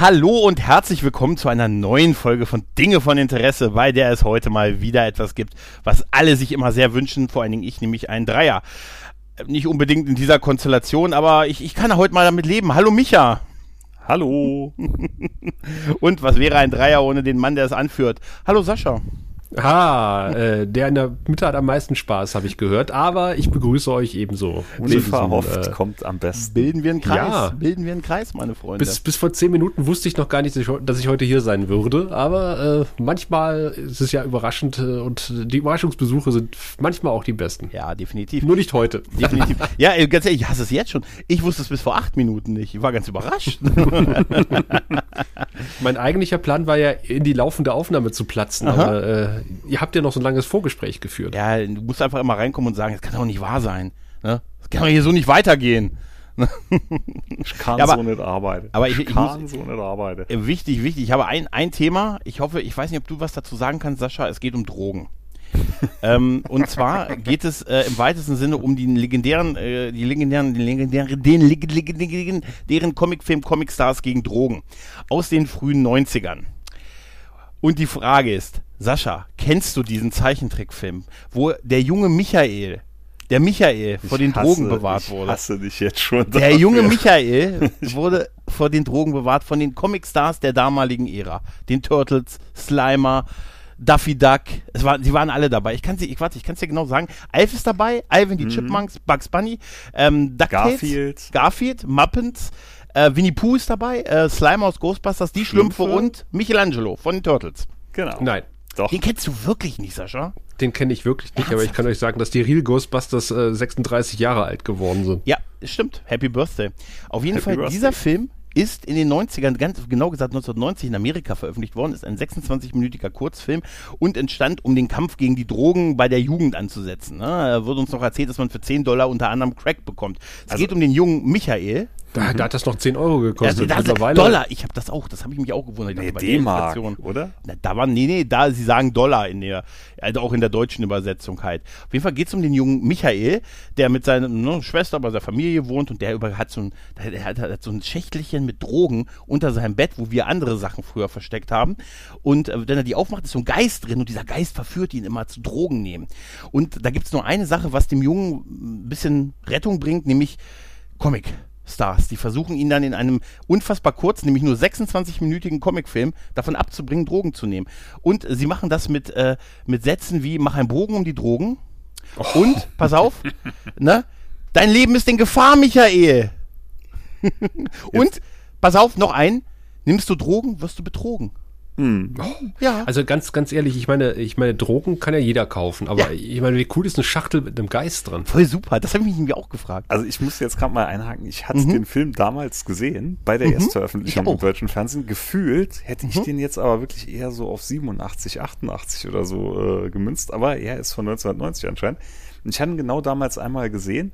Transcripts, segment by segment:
Hallo und herzlich willkommen zu einer neuen Folge von Dinge von Interesse, bei der es heute mal wieder etwas gibt, was alle sich immer sehr wünschen, vor allen Dingen ich, nämlich einen Dreier. Nicht unbedingt in dieser Konstellation, aber ich, ich kann heute mal damit leben. Hallo Micha. Hallo. und was wäre ein Dreier ohne den Mann, der es anführt? Hallo Sascha. Ah, äh, der in der Mitte hat am meisten Spaß, habe ich gehört. Aber ich begrüße euch ebenso. Unverhofft äh, kommt am besten. Bilden wir einen Kreis. Ja. Bilden wir einen Kreis, meine Freunde. Bis, bis vor zehn Minuten wusste ich noch gar nicht, dass ich, dass ich heute hier sein würde. Aber äh, manchmal ist es ja überraschend äh, und die Überraschungsbesuche sind manchmal auch die besten. Ja, definitiv. Nur nicht heute. Definitiv. ja, ganz ehrlich, ich hasse es jetzt schon. Ich wusste es bis vor acht Minuten nicht. Ich war ganz überrascht. mein eigentlicher Plan war ja, in die laufende Aufnahme zu platzen. Aha. Aber äh, ihr habt ja noch so ein langes Vorgespräch geführt. Ja, du musst einfach immer reinkommen und sagen, das kann doch nicht wahr sein. Ne? Das kann doch hier so nicht weitergehen. Ich kann ja, aber, so nicht arbeiten. Aber ich, ich, ich kann muss, so nicht arbeiten. Äh, wichtig, wichtig. Ich habe ein, ein Thema. Ich hoffe, ich weiß nicht, ob du was dazu sagen kannst, Sascha. Es geht um Drogen. ähm, und zwar geht es äh, im weitesten Sinne um die legendären, äh, die legendären, den legendären, den legendären Comicfilm Comic Stars gegen Drogen aus den frühen 90ern. Und die Frage ist, Sascha, kennst du diesen Zeichentrickfilm, wo der junge Michael, der Michael vor den hasse, Drogen bewahrt wurde? Ich hasse dich jetzt schon. Der dafür. junge Michael wurde vor den Drogen bewahrt von den Comicstars der damaligen Ära. Den Turtles, Slimer, Duffy Duck. Es war, sie waren alle dabei. Ich kann sie, ich warte, ich kann es dir genau sagen. Alf ist dabei, Alvin die mhm. Chipmunks, Bugs Bunny, ähm, Garfield, Garfield, Muppets, äh, Winnie Pooh ist dabei, äh, Slime aus Ghostbusters, die Schlümpfe, Schlümpfe und Michelangelo von den Turtles. Genau. Nein. Doch. Den kennst du wirklich nicht, Sascha? Den kenne ich wirklich nicht, Ernsthaft? aber ich kann euch sagen, dass die Real Ghostbusters äh, 36 Jahre alt geworden sind. Ja, stimmt. Happy Birthday. Auf jeden Happy Fall, Birthday. dieser Film ist in den 90ern, ganz genau gesagt 1990 in Amerika veröffentlicht worden, ist ein 26-minütiger Kurzfilm und entstand, um den Kampf gegen die Drogen bei der Jugend anzusetzen. Ne? Da wurde uns noch erzählt, dass man für 10 Dollar unter anderem Crack bekommt. Es also, geht um den jungen Michael, da, mhm. da, hat das noch 10 Euro gekostet. Ja, das Mittlerweile. Dollar, ich habe das auch, das habe ich mich auch gewundert. Nee, D-Mark, oder? Na, da waren, nee, nee, da, sie sagen Dollar in der, also auch in der deutschen Übersetzung halt. Auf jeden Fall geht es um den jungen Michael, der mit seiner ne, Schwester bei seiner Familie wohnt und der über, hat, so ein, der hat, hat so ein Schächtelchen mit Drogen unter seinem Bett, wo wir andere Sachen früher versteckt haben. Und äh, wenn er die aufmacht, ist so ein Geist drin und dieser Geist verführt ihn immer zu Drogen nehmen. Und da gibt es nur eine Sache, was dem Jungen ein bisschen Rettung bringt, nämlich Comic. Stars. Die versuchen ihn dann in einem unfassbar kurzen, nämlich nur 26-minütigen Comicfilm davon abzubringen, Drogen zu nehmen. Und sie machen das mit, äh, mit Sätzen wie, mach einen Bogen um die Drogen. Oh. Und, pass auf, ne? Dein Leben ist in Gefahr, Michael. Und, pass auf, noch ein, nimmst du Drogen, wirst du betrogen. Hm. Ja. Also ganz, ganz ehrlich, ich meine, ich meine, Drogen kann ja jeder kaufen, aber ja. ich meine, wie cool ist eine Schachtel mit einem Geist dran? Voll super, das habe ich mich auch gefragt. Also ich muss jetzt gerade mal einhaken, ich hatte mhm. den Film damals gesehen, bei der mhm. Erstveröffentlichung im deutschen Fernsehen. Gefühlt hätte ich mhm. den jetzt aber wirklich eher so auf 87, 88 oder so äh, gemünzt, aber er ist von 1990 anscheinend. Und ich hatte ihn genau damals einmal gesehen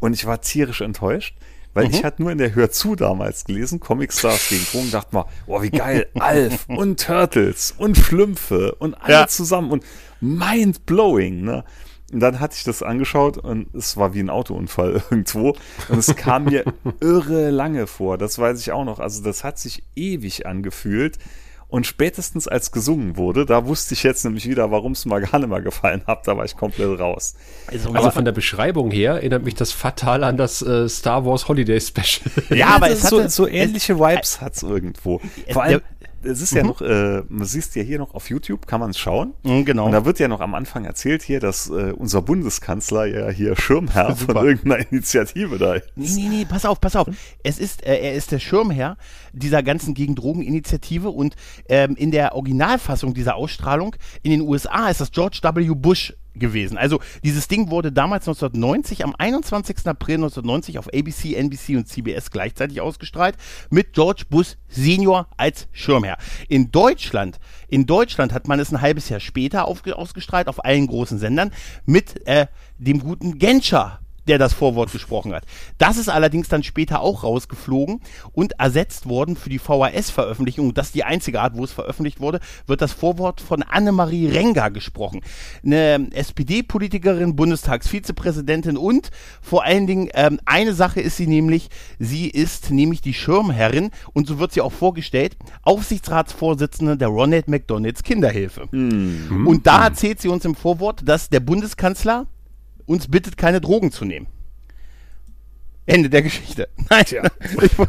und ich war tierisch enttäuscht weil mhm. ich hatte nur in der Hör zu damals gelesen, Comic Stars gegen Drogen, dachte mal, oh, wie geil, Alf und Turtles und Schlümpfe und alle ja. zusammen und mind blowing, ne? Und dann hatte ich das angeschaut und es war wie ein Autounfall irgendwo. Und es kam mir irre lange vor. Das weiß ich auch noch. Also das hat sich ewig angefühlt. Und spätestens als gesungen wurde, da wusste ich jetzt nämlich wieder, warum es mir gar nicht mehr gefallen hat. Da war ich komplett raus. Also, also von der Beschreibung her erinnert mich das fatal an das äh, Star Wars Holiday Special. Ja, aber es hatte, so, so ähnliche Vibes hat es irgendwo. Vor allem, es ist mhm. ja noch, äh, man siehst ja hier noch auf YouTube, kann man es schauen. Mhm, genau. Und da wird ja noch am Anfang erzählt hier, dass äh, unser Bundeskanzler ja hier Schirmherr von irgendeiner Initiative da ist. Nee, nee, nee, pass auf, pass auf. Es ist, äh, er ist der Schirmherr dieser ganzen Gegen-Drogen-Initiative und ähm, in der Originalfassung dieser Ausstrahlung in den USA ist das George W. Bush gewesen. Also dieses Ding wurde damals 1990, am 21. April 1990 auf ABC, NBC und CBS gleichzeitig ausgestrahlt, mit George Bush Senior als Schirmherr. In Deutschland, in Deutschland hat man es ein halbes Jahr später auf, ausgestrahlt auf allen großen Sendern mit äh, dem guten Genscher der das Vorwort gesprochen hat. Das ist allerdings dann später auch rausgeflogen und ersetzt worden für die VHS-Veröffentlichung. Das ist die einzige Art, wo es veröffentlicht wurde, wird das Vorwort von Annemarie Renger gesprochen. Eine SPD-Politikerin, Bundestagsvizepräsidentin und vor allen Dingen ähm, eine Sache ist sie nämlich, sie ist nämlich die Schirmherrin und so wird sie auch vorgestellt, Aufsichtsratsvorsitzende der Ronald McDonalds Kinderhilfe. Mhm. Und da erzählt sie uns im Vorwort, dass der Bundeskanzler uns bittet, keine Drogen zu nehmen. Ende der Geschichte. Nein. Tja.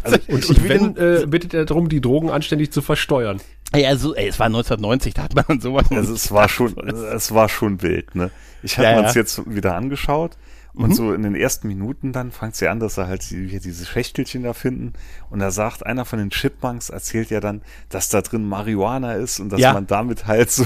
Also, und, und wenn, äh, bittet er darum, die Drogen anständig zu versteuern. Ja, also, ey, es war 1990, da hat man sowas. Also es war schon, es war schon wild, ne? Ich habe ja, mir ja. jetzt wieder angeschaut und mhm. so in den ersten Minuten dann fängt es ja an, dass er halt hier diese Schächtelchen da finden. Und da sagt einer von den Chipmunks, erzählt ja dann, dass da drin Marihuana ist und dass ja. man damit halt so,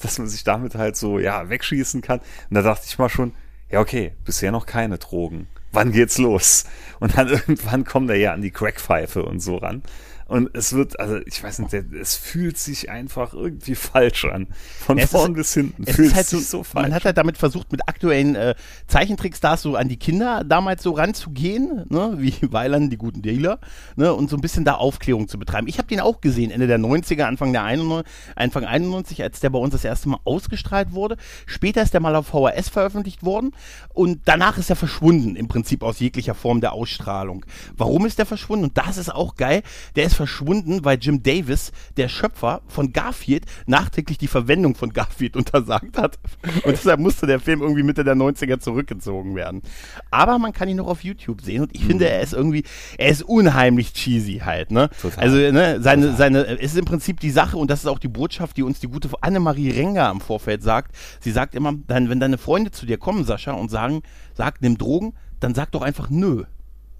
dass man sich damit halt so, ja, wegschießen kann. Und da dachte ich mal schon, ja, okay, bisher noch keine Drogen. Wann geht's los? Und dann irgendwann kommt er ja an die Crackpfeife und so ran. Und es wird, also ich weiß nicht, es fühlt sich einfach irgendwie falsch an. Von ja, vorn ist, bis hinten fühlt halt sich so falsch. Man hat halt damit versucht, mit aktuellen äh, Zeichentrickstars so an die Kinder damals so ranzugehen, ne? wie Weiland, die guten Dealer, ne? und so ein bisschen da Aufklärung zu betreiben. Ich habe den auch gesehen, Ende der 90er, Anfang der 91, Anfang 91, als der bei uns das erste Mal ausgestrahlt wurde. Später ist der mal auf VHS veröffentlicht worden und danach ist er verschwunden, im Prinzip aus jeglicher Form der Ausstrahlung. Warum ist der verschwunden? Und das ist auch geil. Der ist verschwunden, weil Jim Davis, der Schöpfer von Garfield, nachträglich die Verwendung von Garfield untersagt hat. Und deshalb musste der Film irgendwie Mitte der 90er zurückgezogen werden. Aber man kann ihn noch auf YouTube sehen und ich mhm. finde, er ist irgendwie, er ist unheimlich cheesy halt, ne? Total. Also, ne, seine, Total. seine, es ist im Prinzip die Sache und das ist auch die Botschaft, die uns die gute Annemarie Renger im Vorfeld sagt. Sie sagt immer, dann, wenn deine Freunde zu dir kommen, Sascha, und sagen, sag, nimm Drogen, dann sag doch einfach nö.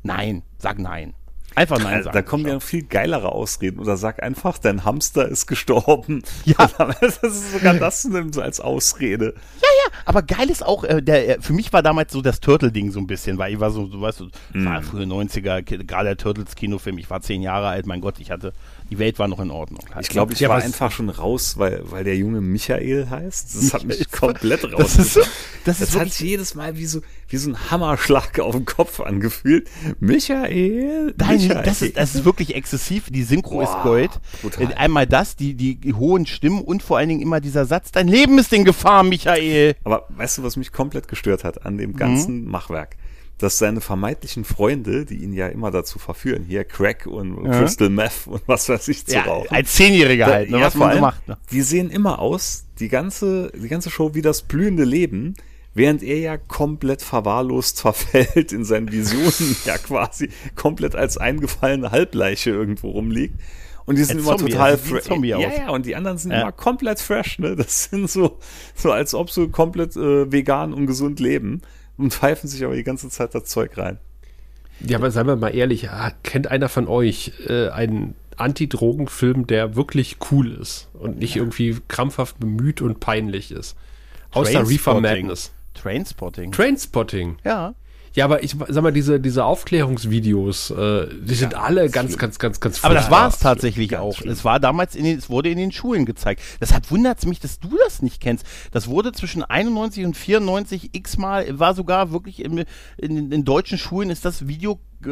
Nein, sag nein. Einfach Nein sagen. Da kommen ja viel geilere Ausreden. Oder sag einfach, dein Hamster ist gestorben. Ja. Das ist sogar das nimmt so als Ausrede. Ja, ja. Aber geil ist auch, äh, der, äh, für mich war damals so das Turtle-Ding so ein bisschen, weil ich war so, du weißt, mm. war frühe 90er, gerade der Turtles-Kinofilm. Ich war zehn Jahre alt, mein Gott, ich hatte die Welt war noch in Ordnung. Halt. Ich glaube, ich ja, war einfach schon raus, weil, weil der Junge Michael heißt. Das hat mich komplett raus. Das, ist, das, das hat sich jedes Mal wie so, wie so ein Hammerschlag auf den Kopf angefühlt. Michael, Nein, Michael. Das, ist, das ist wirklich exzessiv. Die Synchro Boah, ist Gold. Brutal. Einmal das, die, die hohen Stimmen und vor allen Dingen immer dieser Satz, dein Leben ist in Gefahr, Michael. Aber weißt du, was mich komplett gestört hat an dem ganzen mhm. Machwerk? Dass seine vermeintlichen Freunde, die ihn ja immer dazu verführen, hier Crack und ja. Crystal Meth und was weiß ich zu ja, rauchen. Als Zehnjähriger da, halt, ne, ja, was man so macht. Ne? Die sehen immer aus, die ganze, die ganze Show wie das blühende Leben, während er ja komplett verwahrlost verfällt in seinen Visionen, ja quasi komplett als eingefallene Halbleiche irgendwo rumliegt. Und die sind Ein immer Zombie, total fresh. Ja, ja, und die anderen sind ja. immer komplett fresh, ne? Das sind so, so als ob sie komplett äh, vegan und gesund leben und pfeifen sich aber die ganze Zeit das Zeug rein. Ja, aber seien wir mal ehrlich, kennt einer von euch äh, einen Anti-Drogen-Film, der wirklich cool ist und nicht ja. irgendwie krampfhaft bemüht und peinlich ist? Außer Reefer Madness. Trainspotting. Trainspotting. Ja. Ja, aber ich sag mal, diese, diese Aufklärungsvideos, äh, die sind ja, alle ganz, ganz, ganz, ganz Aber das war es tatsächlich auch. Schlimm. Es war damals, in den, es wurde in den Schulen gezeigt. Deshalb wundert es mich, dass du das nicht kennst. Das wurde zwischen 91 und 94 x-mal, war sogar wirklich in, in, in deutschen Schulen ist das Video äh,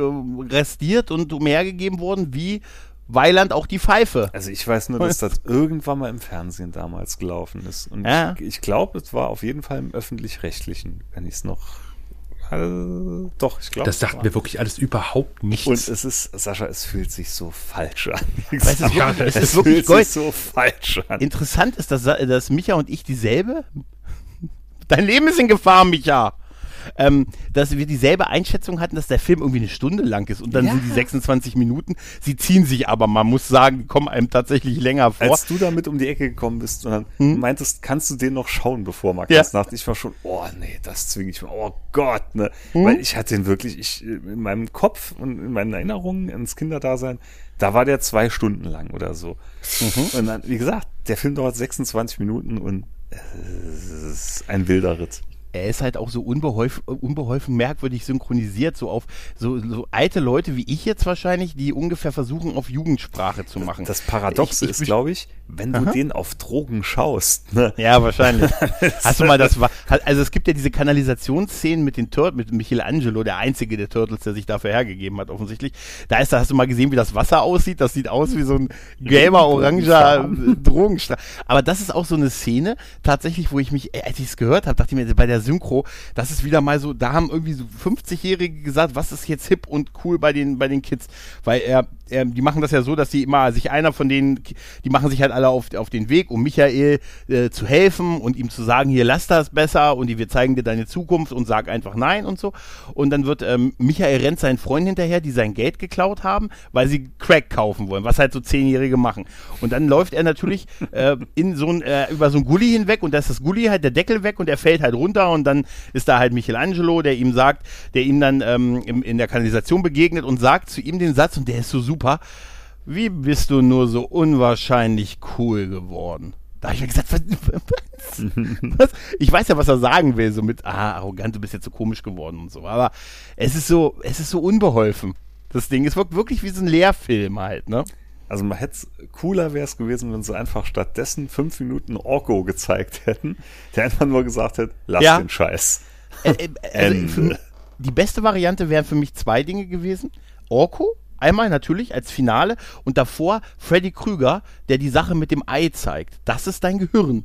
restiert und umhergegeben worden, wie Weiland auch die Pfeife. Also ich weiß nur, dass das irgendwann mal im Fernsehen damals gelaufen ist. Und ja. ich, ich glaube, es war auf jeden Fall im öffentlich-rechtlichen, wenn ich es noch also, doch, ich glaube. Das sagt mir wirklich alles überhaupt nichts. Und es ist, Sascha, es fühlt sich so falsch an. es ist, ja, es ist wirklich fühlt sich so falsch an. Interessant ist, dass, dass Micha und ich dieselbe. Dein Leben ist in Gefahr, Micha ähm, dass wir dieselbe Einschätzung hatten, dass der Film irgendwie eine Stunde lang ist und dann ja. sind die 26 Minuten. Sie ziehen sich aber, man muss sagen, die kommen einem tatsächlich länger vor. Als du damit um die Ecke gekommen bist und dann hm? meintest, kannst du den noch schauen, bevor Markus ja. dachte ich war schon, oh nee, das zwinge ich mir, oh Gott, ne? Hm? Weil ich hatte den wirklich, ich, in meinem Kopf und in meinen Erinnerungen ins Kinderdasein, da war der zwei Stunden lang oder so. Mhm. Und dann, wie gesagt, der Film dauert 26 Minuten und es ist ein wilder Ritt er ist halt auch so unbeholfen, unbeholfen merkwürdig synchronisiert, so auf so, so alte Leute wie ich jetzt wahrscheinlich, die ungefähr versuchen, auf Jugendsprache zu machen. Das Paradoxe ich, ich, ist, glaube ich, wenn du Aha. den auf Drogen schaust. Ne? Ja, wahrscheinlich. Hast du mal das, also es gibt ja diese Kanalisationsszenen mit den Turtles, mit Michelangelo, der einzige der Turtles, der sich dafür hergegeben hat, offensichtlich. Da ist, da hast du mal gesehen, wie das Wasser aussieht. Das sieht aus wie so ein gelber, oranger Drogenstrahl. Aber das ist auch so eine Szene, tatsächlich, wo ich mich, als ich es gehört habe, dachte ich mir, bei der Synchro, das ist wieder mal so, da haben irgendwie so 50-Jährige gesagt, was ist jetzt hip und cool bei den, bei den Kids, weil er, er, die machen das ja so, dass sie immer, sich einer von denen, die machen sich halt alle auf, auf den Weg, um Michael äh, zu helfen und ihm zu sagen, hier lass das besser und die, wir zeigen dir deine Zukunft und sag einfach nein und so. Und dann wird ähm, Michael rennt seinen Freund hinterher, die sein Geld geklaut haben, weil sie Crack kaufen wollen, was halt so Zehnjährige machen. Und dann läuft er natürlich äh, in so ein, äh, über so ein Gully hinweg und da ist das Gully halt der Deckel weg und er fällt halt runter und dann ist da halt Michelangelo, der ihm sagt, der ihm dann ähm, in, in der Kanalisation begegnet und sagt zu ihm den Satz und der ist so super. Wie bist du nur so unwahrscheinlich cool geworden? Da habe ich mir gesagt, was, was, Ich weiß ja, was er sagen will, so mit, ah, arrogant, du bist jetzt so komisch geworden und so. Aber es ist so, es ist so unbeholfen. Das Ding, es wirkt wirklich wie so ein Lehrfilm halt, ne? Also man hätte cooler wäre es gewesen, wenn sie einfach stattdessen fünf Minuten Orko gezeigt hätten, der einfach nur gesagt hätte, lass ja. den Scheiß. Äh, äh, also für, die beste Variante wären für mich zwei Dinge gewesen. Orko, einmal natürlich als Finale und davor Freddy Krüger, der die Sache mit dem Ei zeigt. Das ist dein Gehirn.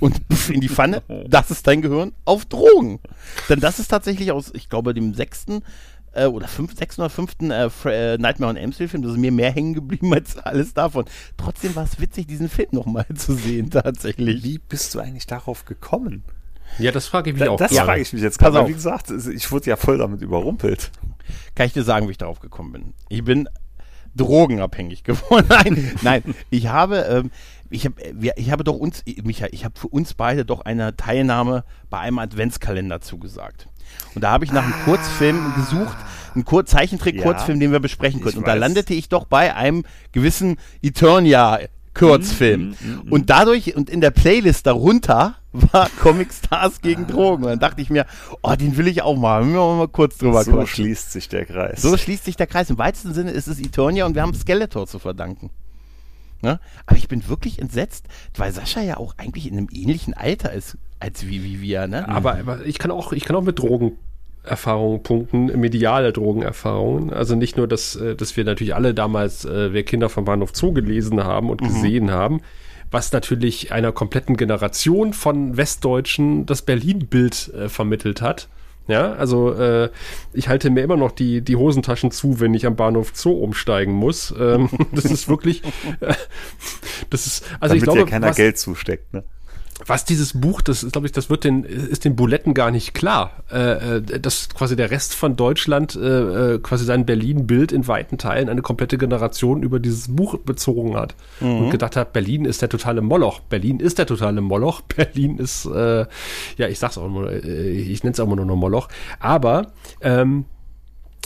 Und in die Pfanne, das ist dein Gehirn auf Drogen. Denn das ist tatsächlich aus, ich glaube, dem sechsten äh, oder fünf, sechsten oder fünften äh, äh, Nightmare on Elm Street Film. Das ist mir mehr hängen geblieben als alles davon. Trotzdem war es witzig, diesen Film nochmal zu sehen, tatsächlich. Wie bist du eigentlich darauf gekommen? Ja, das frage ich mich da, auch. Das frage ich mich jetzt gerade. Wie gesagt, ich wurde ja voll damit überrumpelt. Kann ich dir sagen, wie ich darauf gekommen bin? Ich bin drogenabhängig geworden. Nein, nein. Ich habe, ähm, ich habe, ich habe doch uns, Micha, ich habe für uns beide doch eine Teilnahme bei einem Adventskalender zugesagt. Und da habe ich nach einem ah. Kurzfilm gesucht, einen Kur Zeichentrick-Kurzfilm, ja, den wir besprechen könnten. Und da landete ich doch bei einem gewissen Eternia Kurzfilm. Mm, mm, mm, und dadurch und in der Playlist darunter war Comic Stars gegen ah. Drogen. Und dann dachte ich mir, oh, den will ich auch mal. Müssen wir mal kurz drüber So quatschen. schließt sich der Kreis. So schließt sich der Kreis. Im weitesten Sinne ist es Eternia und wir haben Skeletor zu verdanken. Ne? Aber ich bin wirklich entsetzt, weil Sascha ja auch eigentlich in einem ähnlichen Alter ist als wie, wie wir. Ne? Aber, aber ich kann auch, ich kann auch mit Drogen Erfahrungen punkten, mediale Drogenerfahrungen. Also nicht nur, dass, äh, dass wir natürlich alle damals, äh, wir Kinder vom Bahnhof Zoo gelesen haben und mhm. gesehen haben, was natürlich einer kompletten Generation von Westdeutschen das Berlin-Bild äh, vermittelt hat. Ja, also äh, ich halte mir immer noch die, die Hosentaschen zu, wenn ich am Bahnhof Zoo umsteigen muss. Ähm, das ist wirklich, äh, das ist, also Damit ich glaube, ja keiner was, Geld zusteckt, ne? Was dieses Buch, das glaube ich, das wird den, ist den Buletten gar nicht klar, äh, äh, dass quasi der Rest von Deutschland äh, äh, quasi sein Berlin-Bild in weiten Teilen eine komplette Generation über dieses Buch bezogen hat mhm. und gedacht hat, Berlin ist der totale Moloch, Berlin ist der totale Moloch, Berlin ist, äh, ja, ich sag's auch nur, äh, ich nenne es auch immer nur noch Moloch, aber ähm,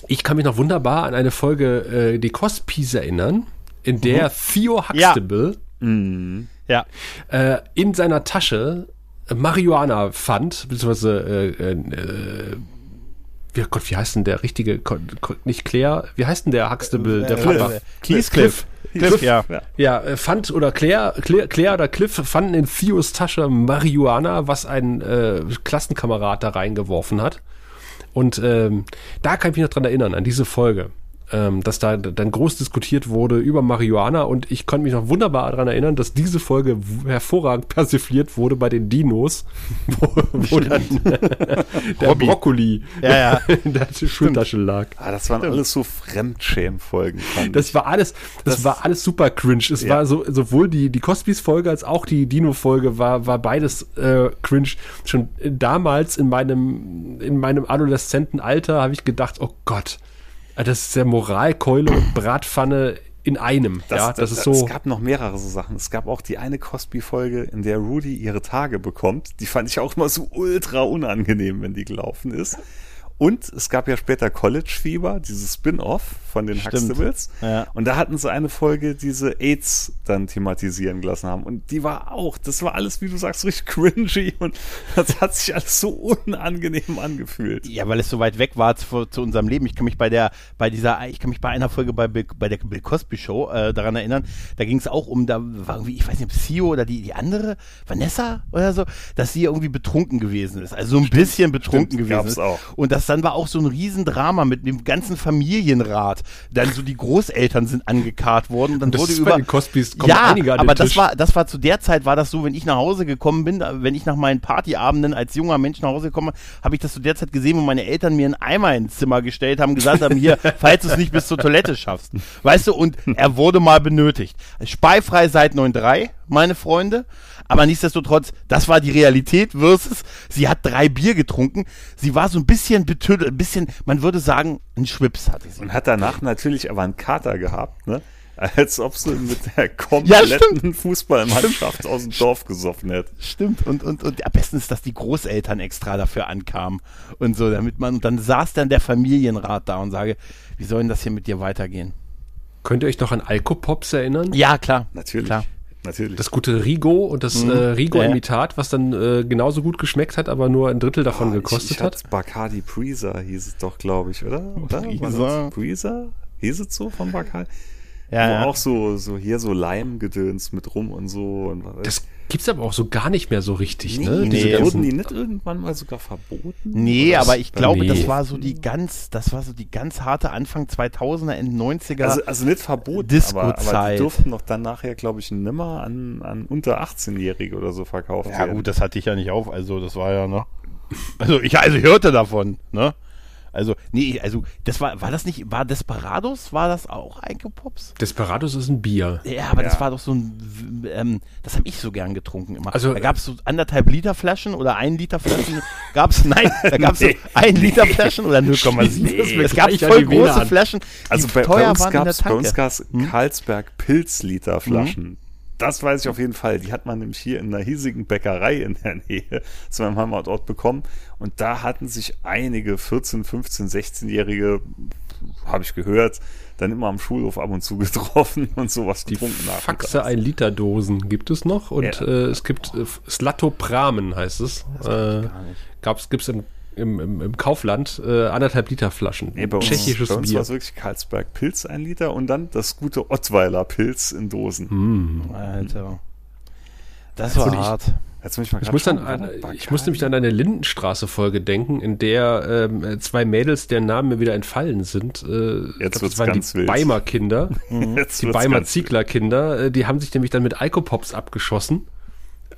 ich kann mich noch wunderbar an eine Folge äh, Die Cospies erinnern, in der mhm. Theo Huxtable ja. Mhm ja. Äh, in seiner Tasche Marihuana fand, beziehungsweise äh, äh, wie, Gott, wie heißt denn der richtige, nicht Claire, wie heißt denn der Huxtable, der Papa? Äh, Cliff. Cliff. Cliff, ja. Ja, äh, fand, oder Claire, Claire, Claire oder Cliff fanden in Theos Tasche Marihuana, was ein äh, Klassenkamerad da reingeworfen hat. Und ähm, da kann ich mich noch dran erinnern, an diese Folge ähm, dass da dann groß diskutiert wurde über Marihuana und ich konnte mich noch wunderbar daran erinnern, dass diese Folge hervorragend persifliert wurde bei den Dinos, wo, wo dann der Hobby. Brokkoli ja, ja. in der Schultasche lag. Ah, das waren alles so Fremdschämen-Folgen. Das war alles, das, das, war alles super cringe. Es ja. war so, sowohl die, die Cosbys-Folge als auch die Dino-Folge war, war beides äh, cringe. Schon damals in meinem, in meinem adoleszenten Alter habe ich gedacht, oh Gott, das ist ja Moralkeule und Bratpfanne in einem. Das, ja, das, das ist so. Es gab noch mehrere so Sachen. Es gab auch die eine Cosby-Folge, in der Rudy ihre Tage bekommt. Die fand ich auch immer so ultra unangenehm, wenn die gelaufen ist. Und es gab ja später College Fieber, dieses Spin-off von den. Huxtables. Ja. Und da hatten sie eine Folge, diese AIDS dann thematisieren gelassen haben. Und die war auch, das war alles, wie du sagst, richtig cringy. Und das hat sich alles so unangenehm angefühlt. Ja, weil es so weit weg war zu, zu unserem Leben. Ich kann mich bei der, bei dieser, ich kann mich bei einer Folge bei, Bill, bei der Bill Cosby Show äh, daran erinnern. Da ging es auch um, da war irgendwie, ich weiß nicht, ob Sio oder die, die andere, Vanessa oder so, dass sie irgendwie betrunken gewesen ist. Also so ein bisschen betrunken stimmt, gewesen ist. auch. Und das dann war auch so ein Riesendrama mit dem ganzen Familienrat. Dann so die Großeltern sind angekarrt worden. Und dann Das wurde ist über bei den Cosbys kommen ja, aber das Tisch. war, das war zu der Zeit war das so, wenn ich nach Hause gekommen bin, wenn ich nach meinen Partyabenden als junger Mensch nach Hause gekommen, habe ich das zu der Zeit gesehen, wo meine Eltern mir einen Eimer ins Zimmer gestellt haben, gesagt haben, hier, falls du es nicht bis zur Toilette schaffst. Weißt du, und er wurde mal benötigt. Speifrei seit 9.3, meine Freunde. Aber nichtsdestotrotz, das war die Realität versus, sie hat drei Bier getrunken. Sie war so ein bisschen betüdelt, ein bisschen, man würde sagen, ein Schwips hatte sie. Und hat danach natürlich aber einen Kater gehabt, ne? Als ob sie mit der Ja, kompletten Fußballmannschaft aus dem Dorf gesoffen hätte. Stimmt. Und, und, und am besten ist, dass die Großeltern extra dafür ankamen und so, damit man, und dann saß dann der Familienrat da und sage, wie soll denn das hier mit dir weitergehen? Könnt ihr euch noch an Alkopops erinnern? Ja, klar. Natürlich. Klar. Natürlich. Das gute Rigo und das Mhm. äh, Rigo-Imitat, Ja, was dann äh, genauso gut geschmeckt hat, aber nur ein Drittel davon Ah, gekostet ich, ich hat. hatte Bacardi Breezer hieß es doch, glaube ich, oder? oder? Das Breezer? Hieß es so von Bacardi? Ja, Wo ja. auch so, so hier so Leimgedöns mit rum und so. Und was- Das gibt's aber auch so gar nicht mehr so richtig, ne? nee. Diese wurden die nicht irgendwann mal sogar verboten? Nee, Oder aber ich glaube, Nee. das war so die ganz, das war so die ganz harte Anfang 2000er, Ende 90er. Also, also nicht verboten, aber, aber die Disco-Zeit. durften doch dann nachher, glaube ich, nimmer an, an unter 18-Jährige oder so verkauft ja werden. gut, das hatte ich ja nicht auf, also das war ja, ne? Also ich, also ich hörte davon, ne? Also, nee, also das war, war das nicht, war Desperados, war das auch Eikepops? Desperados ist ein Bier. Ja, aber Ja. das war doch so ein, ähm, das habe ich so gern getrunken immer. Also- da gab es so anderthalb Liter Flaschen oder ein Liter Flaschen. gab's, nein, da gab es so ein Liter Flaschen oder 0,7. Nee. es gab voll große. Flaschen, die Also bei, teuer bei uns waren in der gab's, bei uns Das weiß ich auf jeden Fall. Die hat man nämlich hier in einer hiesigen Bäckerei in der Nähe zu meinem Heimatort bekommen. Und da hatten sich einige 14, 15, 16-Jährige, habe ich gehört, dann immer am Schulhof ab und zu getroffen und sowas Die getrunken. Faxe nachmittags. 1 Liter Dosen gibt es noch und Ja. äh, es gibt äh, Slatopramen heißt es. Äh, gab's gibt's im, im, im, im Kaufland äh, anderthalb Liter Flaschen. Nee, bei uns, Tschechisches bei uns war es wirklich Carlsberg Pilz ein Liter und dann das gute Ottweiler Pilz in Dosen. Hm. Alter. Das war ich- hart. Jetzt muss ich mal Ich, muss dann an, ich musste mich an eine Lindenstraße-Folge denken, in der ähm, zwei Mädels, deren Namen mir wieder entfallen sind. Äh, Jetzt glaub, das waren ganz die. Beimer-Kinder. Die wird's Beimer ganz wild. Ziegler-Kinder, äh, die haben sich nämlich dann mit Alkopops abgeschossen.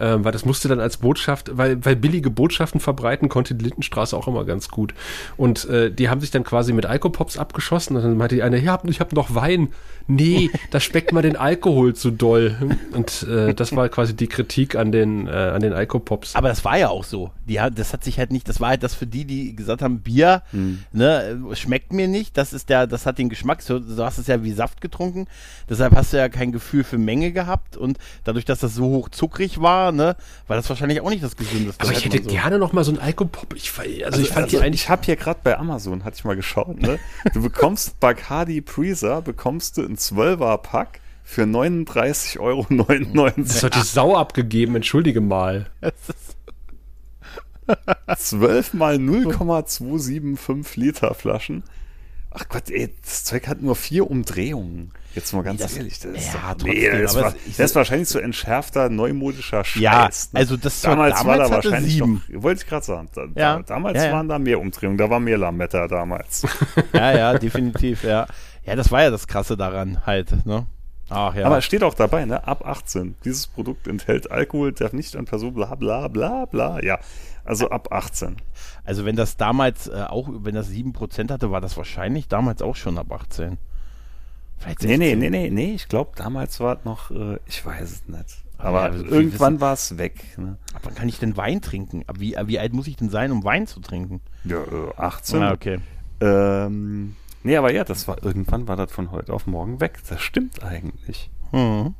Ähm, weil das musste dann als Botschaft, weil, weil billige Botschaften verbreiten konnte die Lindenstraße auch immer ganz gut. Und äh, die haben sich dann quasi mit Alkopops abgeschossen und dann meinte die eine, ja, ich habe noch Wein. Nee, da schmeckt mal den Alkohol zu doll. Und äh, das war quasi die Kritik an den, äh, an den Alkopops. Aber das war ja auch so. Die, hat- das hat sich halt nicht, das war halt das für die, die gesagt haben, Bier, Hm. ne, schmeckt mir nicht. Das ist der, das hat den Geschmack. So, du hast es ja wie Saft getrunken. Deshalb hast du ja kein Gefühl für Menge gehabt und dadurch, dass das so hoch zuckrig ne, war das wahrscheinlich auch nicht das Gesündeste. Also ich hätte so- gerne noch mal so ein Alkopop. Ich, fe- also, ich fand also die eigentlich ich habe hier gerade bei Amazon, hatte ich mal geschaut, ne? Du bekommst Bacardi Breezer, bekommst du ein 12er Pack für 39,99 Euro. Das hat die Sau abgegeben, entschuldige mal. 12 mal 0,275 Liter Flaschen. Ach Gott, ey, das Zeug hat nur vier Umdrehungen. Jetzt mal ganz Das- ehrlich, das ist ja, doch, nee, trotzdem, das, war, ich- das ist wahrscheinlich so entschärfter neumodischer Scheiß. Ja, ne? also das war- damals, war damals da hatte wahrscheinlich sieben. noch, wollte ich gerade sagen, da, Ja, da, damals ja, waren da mehr Umdrehungen, da war mehr Lametta damals. Ja, ja, definitiv, ja. Ja, das war ja das Krasse daran halt, ne? Ach ja. Aber es steht auch dabei, ne? Ab 18. Dieses Produkt enthält Alkohol, darf nicht an Person bla bla bla bla. Ja, also ab 18. also wenn das damals äh, auch, wenn das 7% hatte, war das wahrscheinlich damals auch schon ab 18. Vielleicht Nee, nee, 16. nee, nee, nee. Ich glaube, damals war es noch, äh, ich weiß es nicht. Aber Aber ja, irgendwann war es weg. Ne? Ab wann kann ich denn Wein trinken? Wie, wie alt muss ich denn sein, um Wein zu trinken? Ja, äh, 18. Ah, okay. Ähm, nee, aber ja, das war irgendwann war das von heute auf morgen weg. Das stimmt eigentlich. Mhm.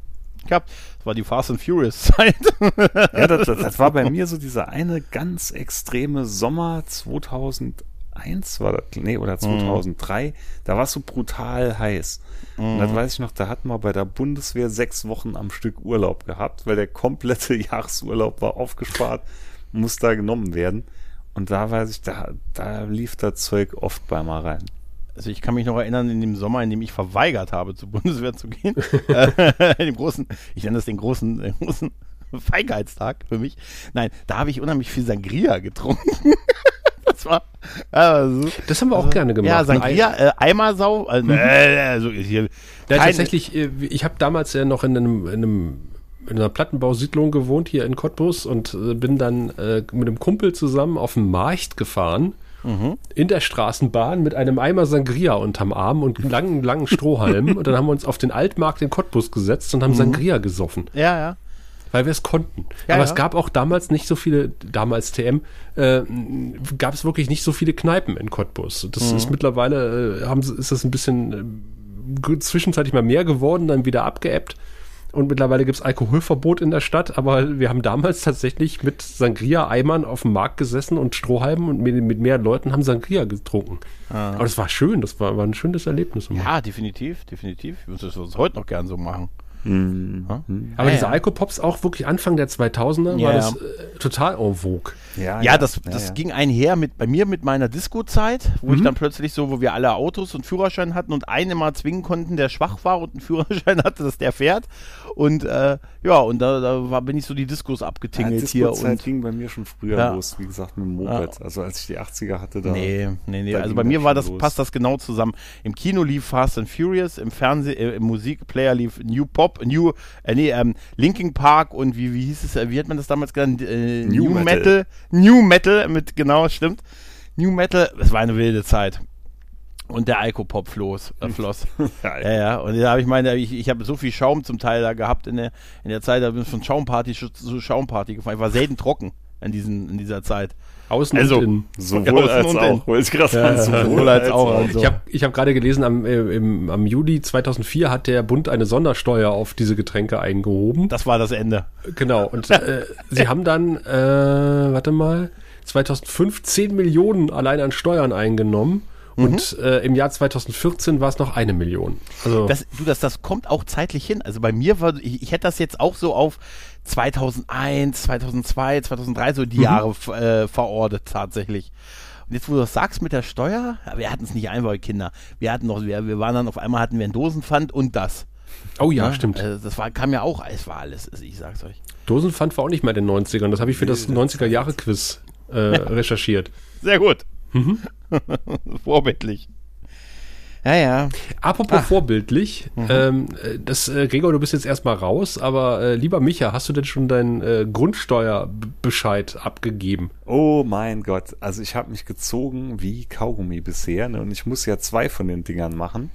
Ja, das war die Fast and Furious Zeit. Ja, das, das, das war bei mir so dieser eine ganz extreme Sommer 2008 2001 war das, nee, oder 2003, mhm. da war es so brutal heiß. Mhm. Und dann weiß ich noch, da hatten wir bei der Bundeswehr sechs Wochen am Stück Urlaub gehabt, weil der komplette Jahresurlaub war aufgespart, muss da genommen werden. Und da weiß ich, da, da lief das Zeug oft bei mal rein. Also ich kann mich noch erinnern, in dem Sommer, in dem ich verweigert habe, zur Bundeswehr zu gehen, äh, dem großen, ich nenne das den großen, den großen Feigheitstag für mich. Nein, da habe ich unheimlich viel Sangria getrunken. Das war, also, das haben wir auch also, gerne gemacht. Ja, Sangria, äh, Eimersau, äh, mhm. äh, also hier. Ja, tatsächlich, äh, ich habe damals ja noch in einem, in einem in einer Plattenbausiedlung gewohnt hier in Cottbus und äh, bin dann äh, mit einem Kumpel zusammen auf den Markt gefahren. Mhm. In der Straßenbahn mit einem Eimer Sangria unterm Arm und langen, langen Strohhalmen. und dann haben wir uns auf den Altmarkt in Cottbus gesetzt und haben mhm. Sangria gesoffen. Ja, ja weil wir es konnten. Ja, Aber ja. es gab auch damals nicht so viele, damals TM, äh, gab es wirklich nicht so viele Kneipen in Cottbus. Das mhm. ist mittlerweile, äh, haben, ist das ein bisschen äh, zwischenzeitlich mal mehr geworden, dann wieder abgeebbt. Und mittlerweile gibt es Alkoholverbot in der Stadt, aber wir haben damals tatsächlich mit Sangria-Eimern auf dem Markt gesessen und Strohhalmen und mit, mit mehr Leuten haben Sangria getrunken. Ah. Aber das war schön, das war, war ein schönes Erlebnis. Ja, definitiv, definitiv. Ich würde das heute noch gern so machen. Mhm. Aber ja, diese ja. Alkopops auch wirklich Anfang der 2000er ja, war das äh, total en vogue. Ja, ja, das, das ging einher mit bei mir mit meiner Disco-Zeit, wo mhm. ich dann plötzlich so, wo wir alle Autos und Führerschein hatten und einen mal zwingen konnten, der schwach war und einen Führerschein hatte, dass der fährt. Und äh, ja, und da, da war, bin ich so die Discos abgetingelt ja, hier. Die Zeit ging bei mir schon früher ja. los, wie gesagt, mit dem Moped. Also als ich die 80er hatte, da. Nee, nee, nee. Also bei mir war das, los. passt das genau zusammen. Im Kino lief Fast and Furious, im Fernsehen, äh, im Musikplayer lief New Pop, New, äh, nee, ähm, Linking Park und wie, wie hieß es, äh, wie hat man das damals genannt? Äh, New, New Metal. Metal. New Metal mit, genau, stimmt. New Metal, es war eine wilde Zeit. Und der Alkopop floss. Äh, floss. ja, ja. Und da habe ich meine, ich, ich habe so viel Schaum zum Teil da gehabt in der, in der Zeit, da bin ich von Schaumparty zu Schaumparty gefahren. Ich war selten trocken in, diesen, in dieser Zeit. Außen also, und innen. Sowohl als und auch. Wollte ich gerade ja, sowohl als, als auch. Also. Ich habe ich hab gerade gelesen, am, äh, im, am Juli 2004 hat der Bund eine Sondersteuer auf diese Getränke eingehoben. Das war das Ende. Genau. Und äh, sie haben dann, äh, warte mal, 2005 10 Millionen allein an Steuern eingenommen. Und mhm. äh, im Jahr 2014 war es noch eine Million. Also das, du, das, das kommt auch zeitlich hin. Also bei mir war, ich, ich hätte das jetzt auch so auf 2001, 2002, 2003 so die mhm. Jahre äh, verortet tatsächlich. Und jetzt, wo du das sagst mit der Steuer, wir hatten es nicht einfach, Kinder. Wir hatten noch, wir, wir waren dann auf einmal hatten wir ein Dosenpfand und das. Oh ja, ja stimmt. Also das war, kam ja auch, es war alles, ich sag's euch. Dosenpfand war auch nicht mehr in den 90ern. Das habe ich für das 90er-Jahre-Quiz äh, recherchiert. Sehr gut. Mhm. Vorbildlich. Ja, ja. Apropos Ach. vorbildlich, mhm. ähm, das, äh, Gregor, du bist jetzt erstmal raus, aber äh, lieber Micha, hast du denn schon deinen äh, Grundsteuerbescheid abgegeben? Oh mein Gott, also ich habe mich gezogen wie Kaugummi bisher ne? und ich muss ja zwei von den Dingern machen,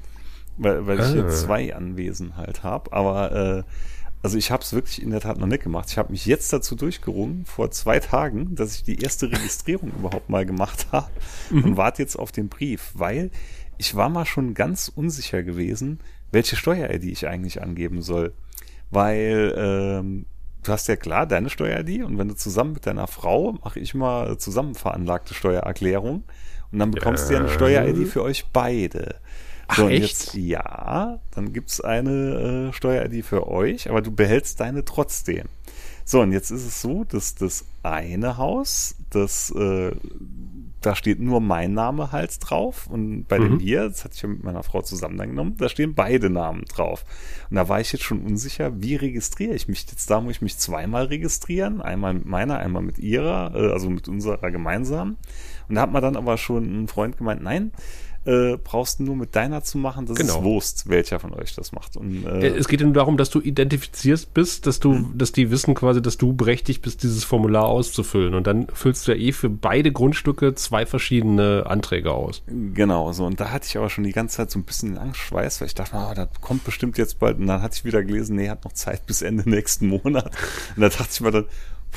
weil, weil ich jetzt ah. zwei Anwesen halt habe, aber äh, also ich habe es wirklich in der Tat noch nicht gemacht. Ich habe mich jetzt dazu durchgerungen, vor zwei Tagen, dass ich die erste Registrierung überhaupt mal gemacht habe mhm. und warte jetzt auf den Brief, weil ich war mal schon ganz unsicher gewesen, welche Steuer-ID ich eigentlich angeben soll. Weil ähm, du hast ja klar deine Steuer-ID und wenn du zusammen mit deiner Frau, mache ich mal zusammen veranlagte Steuererklärung und dann bekommst du ja eine Steuer-ID für euch beide. Ach, so, echt? Jetzt, ja, dann gibt's eine äh, Steuer-ID für euch, aber du behältst deine trotzdem. So, und jetzt ist es so, dass das eine Haus, das äh, da steht nur mein Name halt drauf und bei mhm. dem hier, das hatte ich ja mit meiner Frau zusammen dann genommen, da stehen beide Namen drauf. Und da war ich jetzt schon unsicher, wie registriere ich mich jetzt? Da muss ich mich zweimal registrieren, einmal mit meiner, einmal mit ihrer, äh, also mit unserer gemeinsamen. Und da hat man dann aber schon ein Freund gemeint, nein, äh, brauchst du nur mit deiner zu machen. Das genau. ist Wurst, welcher von euch das macht. Und, äh, es geht nur darum, dass du identifizierst bist, dass du, mhm. dass die wissen quasi, dass du berechtigt bist, dieses Formular auszufüllen. Und dann füllst du ja eh für beide Grundstücke zwei verschiedene Anträge aus. Genau, so. Und da hatte ich aber schon die ganze Zeit so ein bisschen Angstschweiß, weil ich dachte, oh, das kommt bestimmt jetzt bald. Und dann hatte ich wieder gelesen, nee, hat noch Zeit bis Ende nächsten Monat. Und da dachte ich mir dann,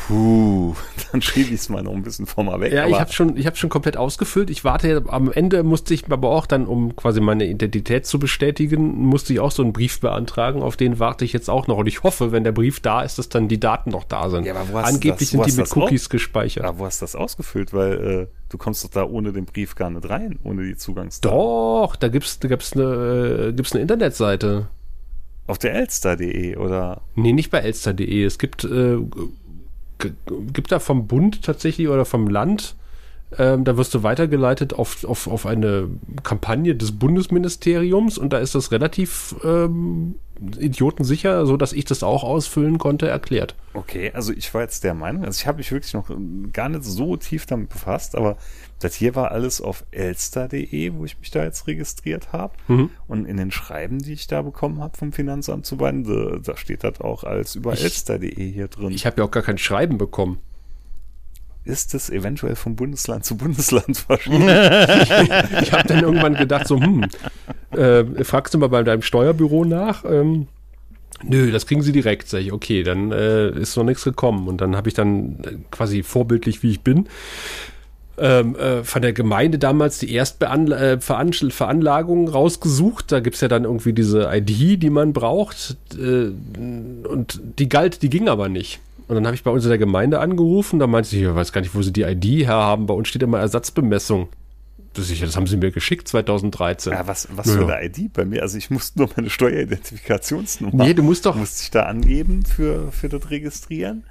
Puh, dann schiebe ich es mal noch ein bisschen vor mal weg. Ja, ich habe schon, ich habe schon komplett ausgefüllt. Ich warte, am Ende musste ich aber auch dann, um quasi meine Identität zu bestätigen, musste ich auch so einen Brief beantragen. Auf den warte ich jetzt auch noch. Und ich hoffe, wenn der Brief da ist, dass dann die Daten noch da sind. Ja, aber wo hast Angeblich das, wo sind die mit Cookies auch? gespeichert. Ja, wo hast du das ausgefüllt? Weil äh, du kommst doch da ohne den Brief gar nicht rein, ohne die Zugangsdaten. Doch, da gibt's, da gibt's eine, äh, gibt's eine Internetseite. Auf der elster.de oder? Nee, nicht bei elster.de. Es gibt äh, gibt da vom Bund tatsächlich oder vom Land, ähm, da wirst du weitergeleitet auf, auf, auf eine Kampagne des Bundesministeriums und da ist das relativ ähm, idiotensicher, so dass ich das auch ausfüllen konnte, erklärt. Okay, also ich war jetzt der Meinung, also ich habe mich wirklich noch gar nicht so tief damit befasst, aber das hier war alles auf elster.de, wo ich mich da jetzt registriert habe. Mhm. Und in den Schreiben, die ich da bekommen habe vom Finanzamt zu beiden, da, da steht das auch als über elster.de hier drin. Ich habe ja auch gar kein Schreiben bekommen ist es eventuell vom Bundesland zu Bundesland verschieden. ich habe dann irgendwann gedacht, so, hm, äh, fragst du mal bei deinem Steuerbüro nach? Ähm, nö, das kriegen sie direkt. Sag ich, okay, dann äh, ist noch nichts gekommen. Und dann habe ich dann äh, quasi vorbildlich, wie ich bin, ähm, äh, von der Gemeinde damals die Erstveranlagung äh, rausgesucht. Da gibt's ja dann irgendwie diese ID, die man braucht. Äh, und die galt, die ging aber nicht. Und dann habe ich bei uns in der Gemeinde angerufen, da meinte sie, ich weiß gar nicht, wo sie die ID her haben. Bei uns steht immer Ersatzbemessung. Das, ich, das haben sie mir geschickt 2013. Ja, was, was naja. für eine ID bei mir? Also ich musste nur meine Steueridentifikationsnummer. Nee, du musst doch. Musste ich da angeben für, für das Registrieren.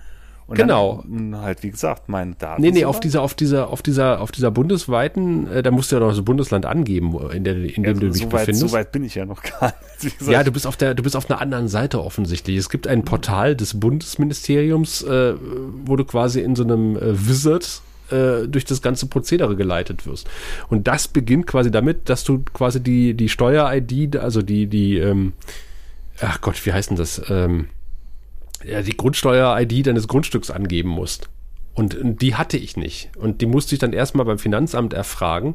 Und genau. Dann halt, wie gesagt, meine Daten. Nee, nee, auf dieser, auf dieser, auf dieser, auf dieser bundesweiten, äh, da musst du ja noch das Bundesland angeben, in, der, in dem ja, du dich so weit, befindest. So weit bin ich ja noch gar nicht. Ja, du bist auf der, du bist auf einer anderen Seite offensichtlich. Es gibt ein Portal des Bundesministeriums, äh, wo du quasi in so einem äh, Wizard äh, durch das ganze Prozedere geleitet wirst. Und das beginnt quasi damit, dass du quasi die, die Steuer-ID, also die, die, ähm, ach Gott, wie heißt denn das? Ähm, ja, die Grundsteuer-ID deines Grundstücks angeben musst. Und, und die hatte ich nicht. Und die musste ich dann erstmal beim Finanzamt erfragen.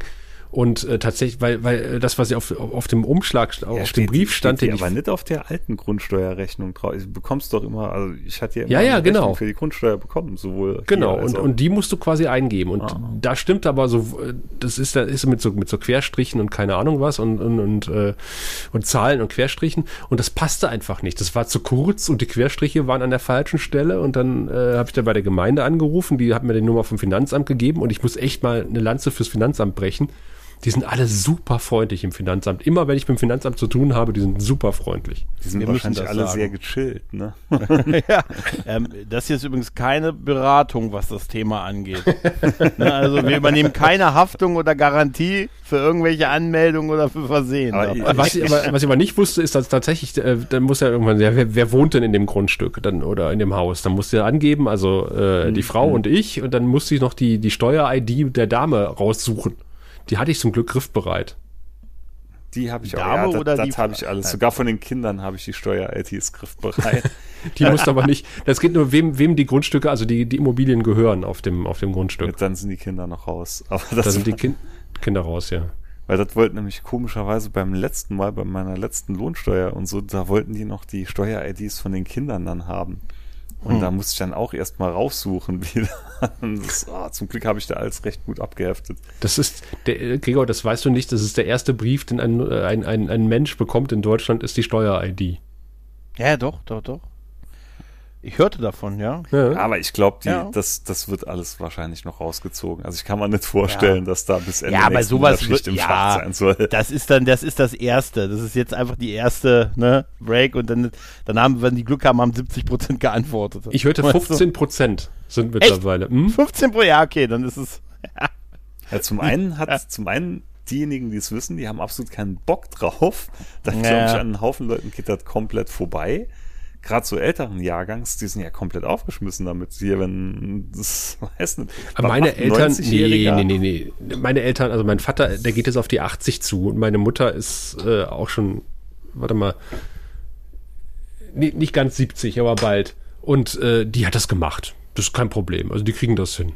Und äh, tatsächlich, weil, weil äh, das, was ja auf, auf dem Umschlag, ja, auf dem Brief stand, steht aber nicht auf der alten Grundsteuerrechnung drauf. Du bekommst doch immer, also ich hatte ja immer ja, ja, genau. für die Grundsteuer bekommen, sowohl genau und, und die musst du quasi eingeben und ah. da stimmt aber so, das ist da ist mit so mit so Querstrichen und keine Ahnung was und und und, äh, und Zahlen und Querstrichen und das passte einfach nicht. Das war zu kurz und die Querstriche waren an der falschen Stelle und dann äh, habe ich da bei der Gemeinde angerufen, die hat mir die Nummer vom Finanzamt gegeben und ich muss echt mal eine Lanze fürs Finanzamt brechen die sind alle super freundlich im Finanzamt. Immer wenn ich mit dem Finanzamt zu tun habe, die sind super freundlich. Die sind Wir wahrscheinlich alle sagen. sehr gechillt, ne? ja, ähm, das hier ist übrigens keine Beratung, was das Thema angeht. ne, also wir übernehmen keine Haftung oder Garantie für irgendwelche Anmeldungen oder für Versehen. Aber was, ich, aber, was ich aber nicht wusste, ist, dass tatsächlich, äh, dann muss ja irgendwann, ja, wer, wer, wohnt denn in dem Grundstück dann oder in dem Haus? Dann musst du ja angeben, also äh, die mhm. Frau und ich, und dann musste ich noch die, die Steuer-ID der Dame raussuchen. Die hatte ich zum Glück griffbereit. Die habe ich auch. Dame ja, das, das habe ich alles. Sogar von den Kindern habe ich die Steuer-ITs griffbereit. die musst aber nicht. Das geht nur, wem, wem die Grundstücke, also die, die Immobilien gehören auf dem, auf dem Grundstück. Ja, dann sind die Kinder noch raus. Aber das da sind die kind, Kinder raus, ja. Weil das wollten nämlich komischerweise beim letzten Mal, bei meiner letzten Lohnsteuer und so, da wollten die noch die Steuer-IDs von den Kindern dann haben. Und hm. da musste ich dann auch erstmal raussuchen wieder. Das, oh, zum Glück habe ich da alles recht gut abgeheftet. Das ist, der, Gregor, das weißt du nicht, das ist der erste Brief, den ein, ein, ein, ein Mensch bekommt in Deutschland, ist die Steuer-ID. Ja, doch, doch, doch. Ich hörte davon, ja. ja. Aber ich glaube, ja. das, das wird alles wahrscheinlich noch rausgezogen. Also ich kann mir nicht vorstellen, ja. dass da bis Ende ja, aber sowas wird, im ja, sein soll. Das ist dann, das ist das erste. Das ist jetzt einfach die erste ne, Break und dann, dann haben, wenn die Glück haben, haben 70 Prozent geantwortet. Ich hörte 15 Prozent sind mittlerweile. Hm? 15 Prozent, ja, okay, dann ist es. Ja. zum einen hat, zum einen diejenigen, die es wissen, die haben absolut keinen Bock drauf. Dann glaube ich, an einen Haufen Leuten geht das komplett vorbei gerade so älteren Jahrgangs, die sind ja komplett aufgeschmissen damit. Hier, wenn das weiß nicht. Aber meine Eltern, nee, nee, nee, nee. Meine Eltern, also mein Vater, der geht jetzt auf die 80 zu und meine Mutter ist äh, auch schon, warte mal, nee, nicht ganz 70, aber bald. Und äh, die hat das gemacht. Das ist kein Problem. Also die kriegen das hin.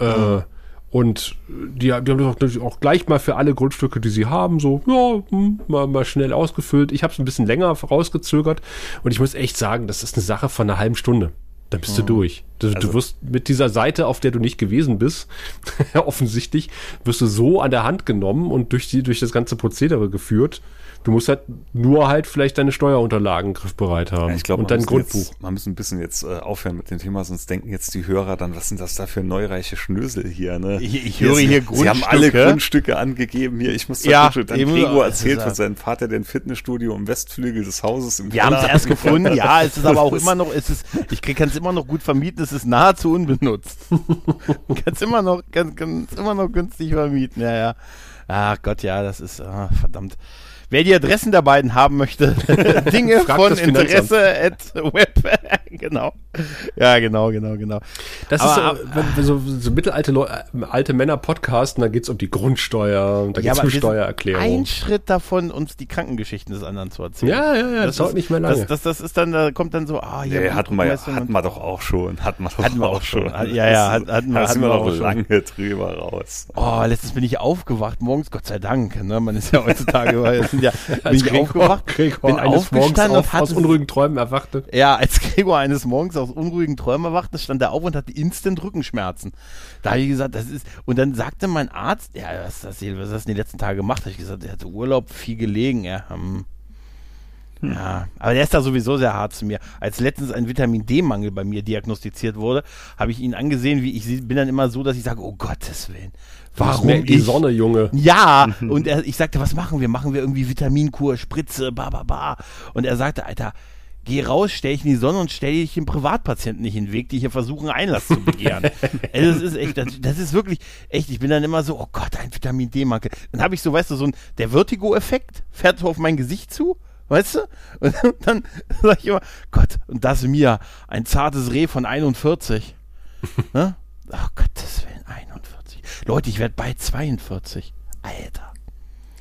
Mhm. Äh, und die, die haben das auch gleich mal für alle Grundstücke, die sie haben, so, ja, hm, mal, mal schnell ausgefüllt. Ich habe es ein bisschen länger rausgezögert und ich muss echt sagen, das ist eine Sache von einer halben Stunde. Dann bist mhm. du durch. Du, also, du wirst mit dieser Seite, auf der du nicht gewesen bist, offensichtlich, wirst du so an der Hand genommen und durch, die, durch das ganze Prozedere geführt, Du musst halt nur halt vielleicht deine Steuerunterlagen griffbereit haben. Ja, ich glaube, und dein Grundbuch. Jetzt, man muss ein bisschen jetzt äh, aufhören mit dem Thema, sonst denken jetzt die Hörer dann, was sind das da für neureiche Schnösel hier, ne? Ich, ich höre hier, hier Grundstücke. Sie haben alle Grundstücke angegeben hier. Ich muss ja, dann Gregor erzählt von seinem Vater, der ein Fitnessstudio im Westflügel des Hauses im Wir haben es erst gefunden, ja, es ist aber auch immer noch, es ist, ich kann es immer noch gut vermieten, es ist nahezu unbenutzt. kann es immer noch, kann, kann immer noch günstig vermieten, ja, ja. Ach Gott, ja, das ist, ah, verdammt. Wer die Adressen der beiden haben möchte, Dinge von Interesse at web. genau. Ja, genau, genau, genau. Das aber, ist so, wenn, so, so mittelalte Leute, äh, alte Männer podcasten, da geht es um die Grundsteuer und da geht es um Steuererklärung. Ein Schritt davon, uns die Krankengeschichten des anderen zu erzählen. Ja, ja, ja, das, das dauert nicht mehr lange. Das, das, das, ist dann, da kommt dann so, ah. Ja, hatten wir, ja, hatten wir doch auch schon. Hatten wir doch hatten wir auch schon. schon. Ja, ja, hatten, hatten, wir, hatten wir doch lange drüber raus. Oh, letztens bin ich aufgewacht, morgens, Gott sei Dank. Ne? Man ist ja heutzutage, sind ja, bin ich Gregor, aufgewacht, Gregor bin eines Morgens auf, aus unruhigen Träumen erwachte. Ja, als Gregor eines Morgens aus unruhigen Träumen erwachte, stand er auf und hatte instant Rückenschmerzen. Da habe ich gesagt, das ist, und dann sagte mein Arzt, ja, was, hast du die letzten Tage gemacht? Habe ich gesagt, er hatte Urlaub, viel gelegen, ja. Hm. Hm. Ja, aber der ist da sowieso sehr hart zu mir. Als letztens ein Vitamin D-Mangel bei mir diagnostiziert wurde, habe ich ihn angesehen, wie ich bin dann immer so, dass ich sage, oh Gottes Willen, Warum mehr die Sonne, Junge? Ja, und er, ich sagte, was machen wir? Machen wir irgendwie Vitaminkur, Spritze, ba, ba, ba. Und er sagte, Alter, geh raus, stell dich in die Sonne und stell dich dem Privatpatienten nicht in den Weg, die hier versuchen, Einlass zu begehren. also das ist echt, das, das, ist wirklich echt, ich bin dann immer so, oh Gott, ein Vitamin D-Mangel. Dann habe ich so, weißt du, so ein, der Vertigo-Effekt fährt so auf mein Gesicht zu, weißt du? Und dann sag ich immer, Gott, und das mir, ein zartes Reh von 41. ne? Oh Gottes Willen, 41. Leute, ich werde bald 42. Alter.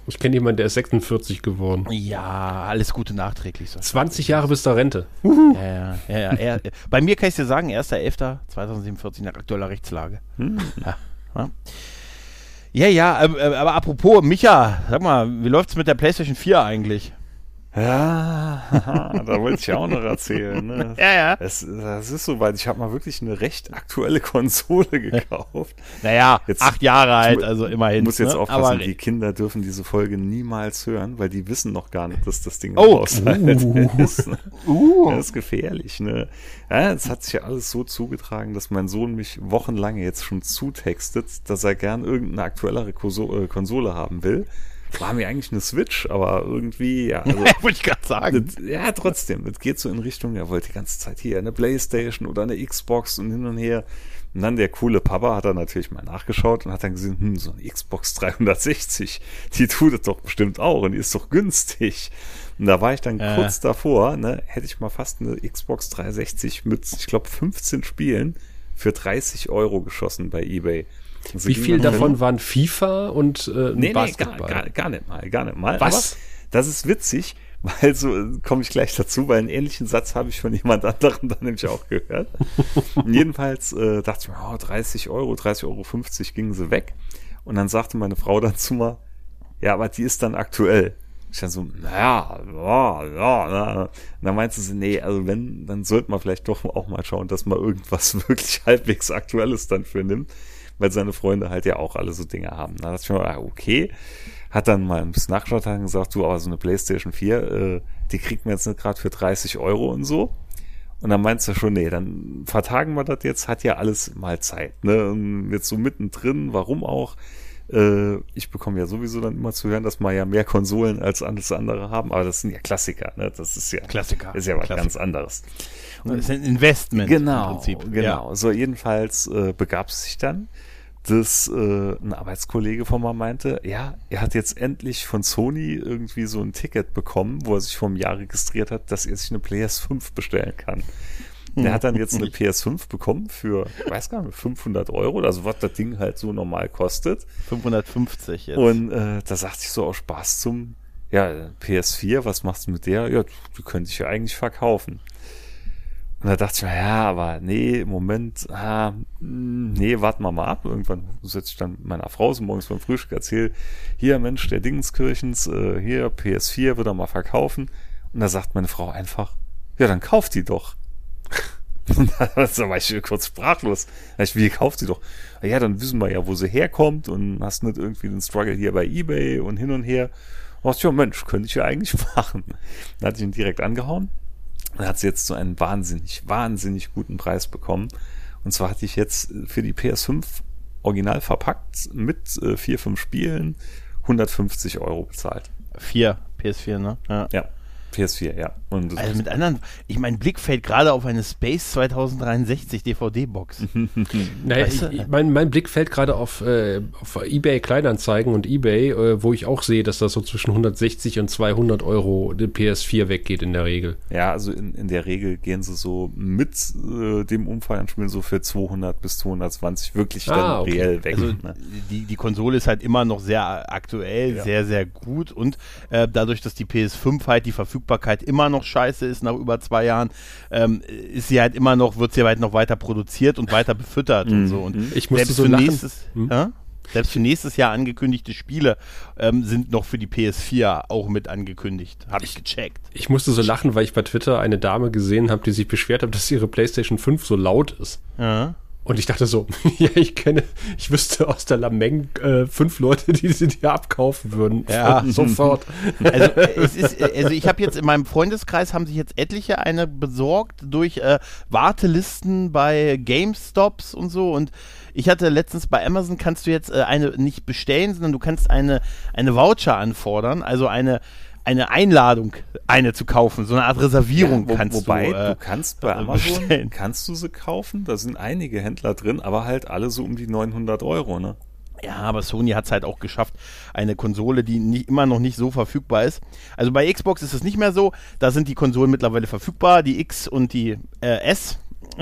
Ich kenne jemanden, der ist 46 geworden. Ja, alles Gute nachträglich. 20 Jahre bis zur Rente. Uhu. Ja, ja, ja. Er, bei mir kann ich dir sagen, 1.11.2047 nach aktueller Rechtslage. Hm. Ja, ja. Ja, ja, aber, aber apropos, Micha, sag mal, wie läuft's mit der PlayStation 4 eigentlich? Ja, da wollte ich ja auch noch erzählen. Ne? ja, ja. Es, das ist soweit. Ich habe mal wirklich eine recht aktuelle Konsole gekauft. Naja, jetzt, acht Jahre alt, also immerhin. Ich muss jetzt ne? aufpassen, Aber die Kinder dürfen diese Folge niemals hören, weil die wissen noch gar nicht, dass das Ding oh. uh. ist. Ne? Uh. Das ist gefährlich. Ne? Ja, es hat sich ja alles so zugetragen, dass mein Sohn mich wochenlang jetzt schon zutextet, dass er gern irgendeine aktuellere äh, Konsole haben will war mir eigentlich eine Switch, aber irgendwie, ja. Also, Wollte ich gerade sagen. Das, ja, trotzdem, das geht so in Richtung, er wollte die ganze Zeit hier eine Playstation oder eine Xbox und hin und her. Und dann der coole Papa hat dann natürlich mal nachgeschaut und hat dann gesehen, hm, so eine Xbox 360, die tut es doch bestimmt auch und die ist doch günstig. Und da war ich dann äh. kurz davor, ne, hätte ich mal fast eine Xbox 360 mit, ich glaube, 15 Spielen für 30 Euro geschossen bei eBay. Also Wie viel davon hin? waren FIFA und äh, nee, Basketball? Nee, gar, gar, gar, nicht mal, gar nicht mal. Was? Aber das ist witzig, weil so komme ich gleich dazu, weil einen ähnlichen Satz habe ich von jemand anderem dann nämlich auch gehört. jedenfalls äh, dachte ich mir, oh, 30 Euro, 30,50 Euro 50 gingen sie weg. Und dann sagte meine Frau dann zu mir, ja, aber die ist dann aktuell. Ich dann so, naja, ja, ja, na. Und dann meinte sie, nee, also wenn, dann sollte man vielleicht doch auch mal schauen, dass man irgendwas wirklich halbwegs Aktuelles dann für nimmt weil seine Freunde halt ja auch alle so Dinge haben. Da dachte ich mir, ah, okay. Hat dann mal nachgeschaut und gesagt, du, aber so eine Playstation 4, äh, die kriegt man jetzt nicht gerade für 30 Euro und so. Und dann meinst du schon, nee, dann vertagen wir das jetzt, hat ja alles mal Zeit. Ne? Und jetzt so mittendrin, warum auch? Äh, ich bekomme ja sowieso dann immer zu hören, dass wir ja mehr Konsolen als alles andere haben, aber das sind ja Klassiker, ne? Das ist ja Klassiker. Ist ja was Klassiker. ganz anderes. Und das ist ein Investment genau, im Prinzip. Genau. Ja. So jedenfalls äh, begab es sich dann dass äh, ein Arbeitskollege von mir meinte, ja, er hat jetzt endlich von Sony irgendwie so ein Ticket bekommen, wo er sich vor einem Jahr registriert hat, dass er sich eine PS5 bestellen kann. Der hat dann jetzt eine PS5 bekommen für, ich weiß gar nicht, 500 Euro, also was das Ding halt so normal kostet. 550 jetzt. Und äh, da sagte ich so aus Spaß zum, ja, PS4, was machst du mit der? Ja, die könnte ich ja eigentlich verkaufen. Und da dachte ich mir, ja, aber nee, Moment, ah, hm, nee, warten wir mal ab. Irgendwann setze ich dann meiner Frau so morgens beim Frühstück, erzähl, hier, Mensch, der Dingenskirchens, äh, hier, PS4 wird er mal verkaufen. Und da sagt meine Frau einfach, ja, dann kauft die doch. Da war ich kurz sprachlos. Ich, wie kauft sie doch? Ja, dann wissen wir ja, wo sie herkommt und hast nicht irgendwie den Struggle hier bei Ebay und hin und her. Und ja, Mensch, könnte ich ja eigentlich machen. Dann hatte ich ihn direkt angehauen. Und hat sie jetzt so einen wahnsinnig, wahnsinnig guten Preis bekommen. Und zwar hatte ich jetzt für die PS5 original verpackt mit äh, vier, fünf Spielen 150 Euro bezahlt. Vier PS4, ne? Ja. ja. PS4, ja. Und also mit anderen, ich mein Blick fällt gerade auf eine Space 2063 DVD-Box. naja, weißt du? ich, mein, mein Blick fällt gerade auf, äh, auf eBay Kleinanzeigen und eBay, äh, wo ich auch sehe, dass das so zwischen 160 und 200 Euro die PS4 weggeht in der Regel. Ja, also in, in der Regel gehen sie so mit äh, dem Umfang an Spielen so für 200 bis 220 wirklich ah, dann okay. reell weg. Also ne? die, die Konsole ist halt immer noch sehr aktuell, ja. sehr, sehr gut und äh, dadurch, dass die PS5 halt die Verfügbarkeit Verfügbarkeit immer noch scheiße ist nach über zwei Jahren, ähm, ist sie halt immer noch, wird sie halt noch weiter produziert und weiter befüttert mhm. und so. Und ich musste so lachen. nächstes, mhm. ja? Selbst für nächstes Jahr angekündigte Spiele ähm, sind noch für die PS4 auch mit angekündigt. Habe ich gecheckt. Ich musste so lachen, weil ich bei Twitter eine Dame gesehen habe, die sich beschwert hat, dass ihre PlayStation 5 so laut ist. Ja. Und ich dachte so, ja, ich kenne, ich wüsste aus der Lameng äh, fünf Leute, die sie dir abkaufen würden. Ja, sofort. Also, es ist, also ich habe jetzt in meinem Freundeskreis haben sich jetzt etliche eine besorgt durch äh, Wartelisten bei GameStops und so. Und ich hatte letztens bei Amazon kannst du jetzt äh, eine nicht bestellen, sondern du kannst eine, eine Voucher anfordern, also eine eine Einladung, eine zu kaufen, so eine Art Reservierung ja, wo, kannst wobei, du. Wobei, äh, du kannst bei Amazon bestellen. kannst du sie kaufen. Da sind einige Händler drin, aber halt alle so um die 900 Euro, ne? Ja, aber Sony hat es halt auch geschafft, eine Konsole, die nicht, immer noch nicht so verfügbar ist. Also bei Xbox ist es nicht mehr so. Da sind die Konsolen mittlerweile verfügbar, die X und die äh, S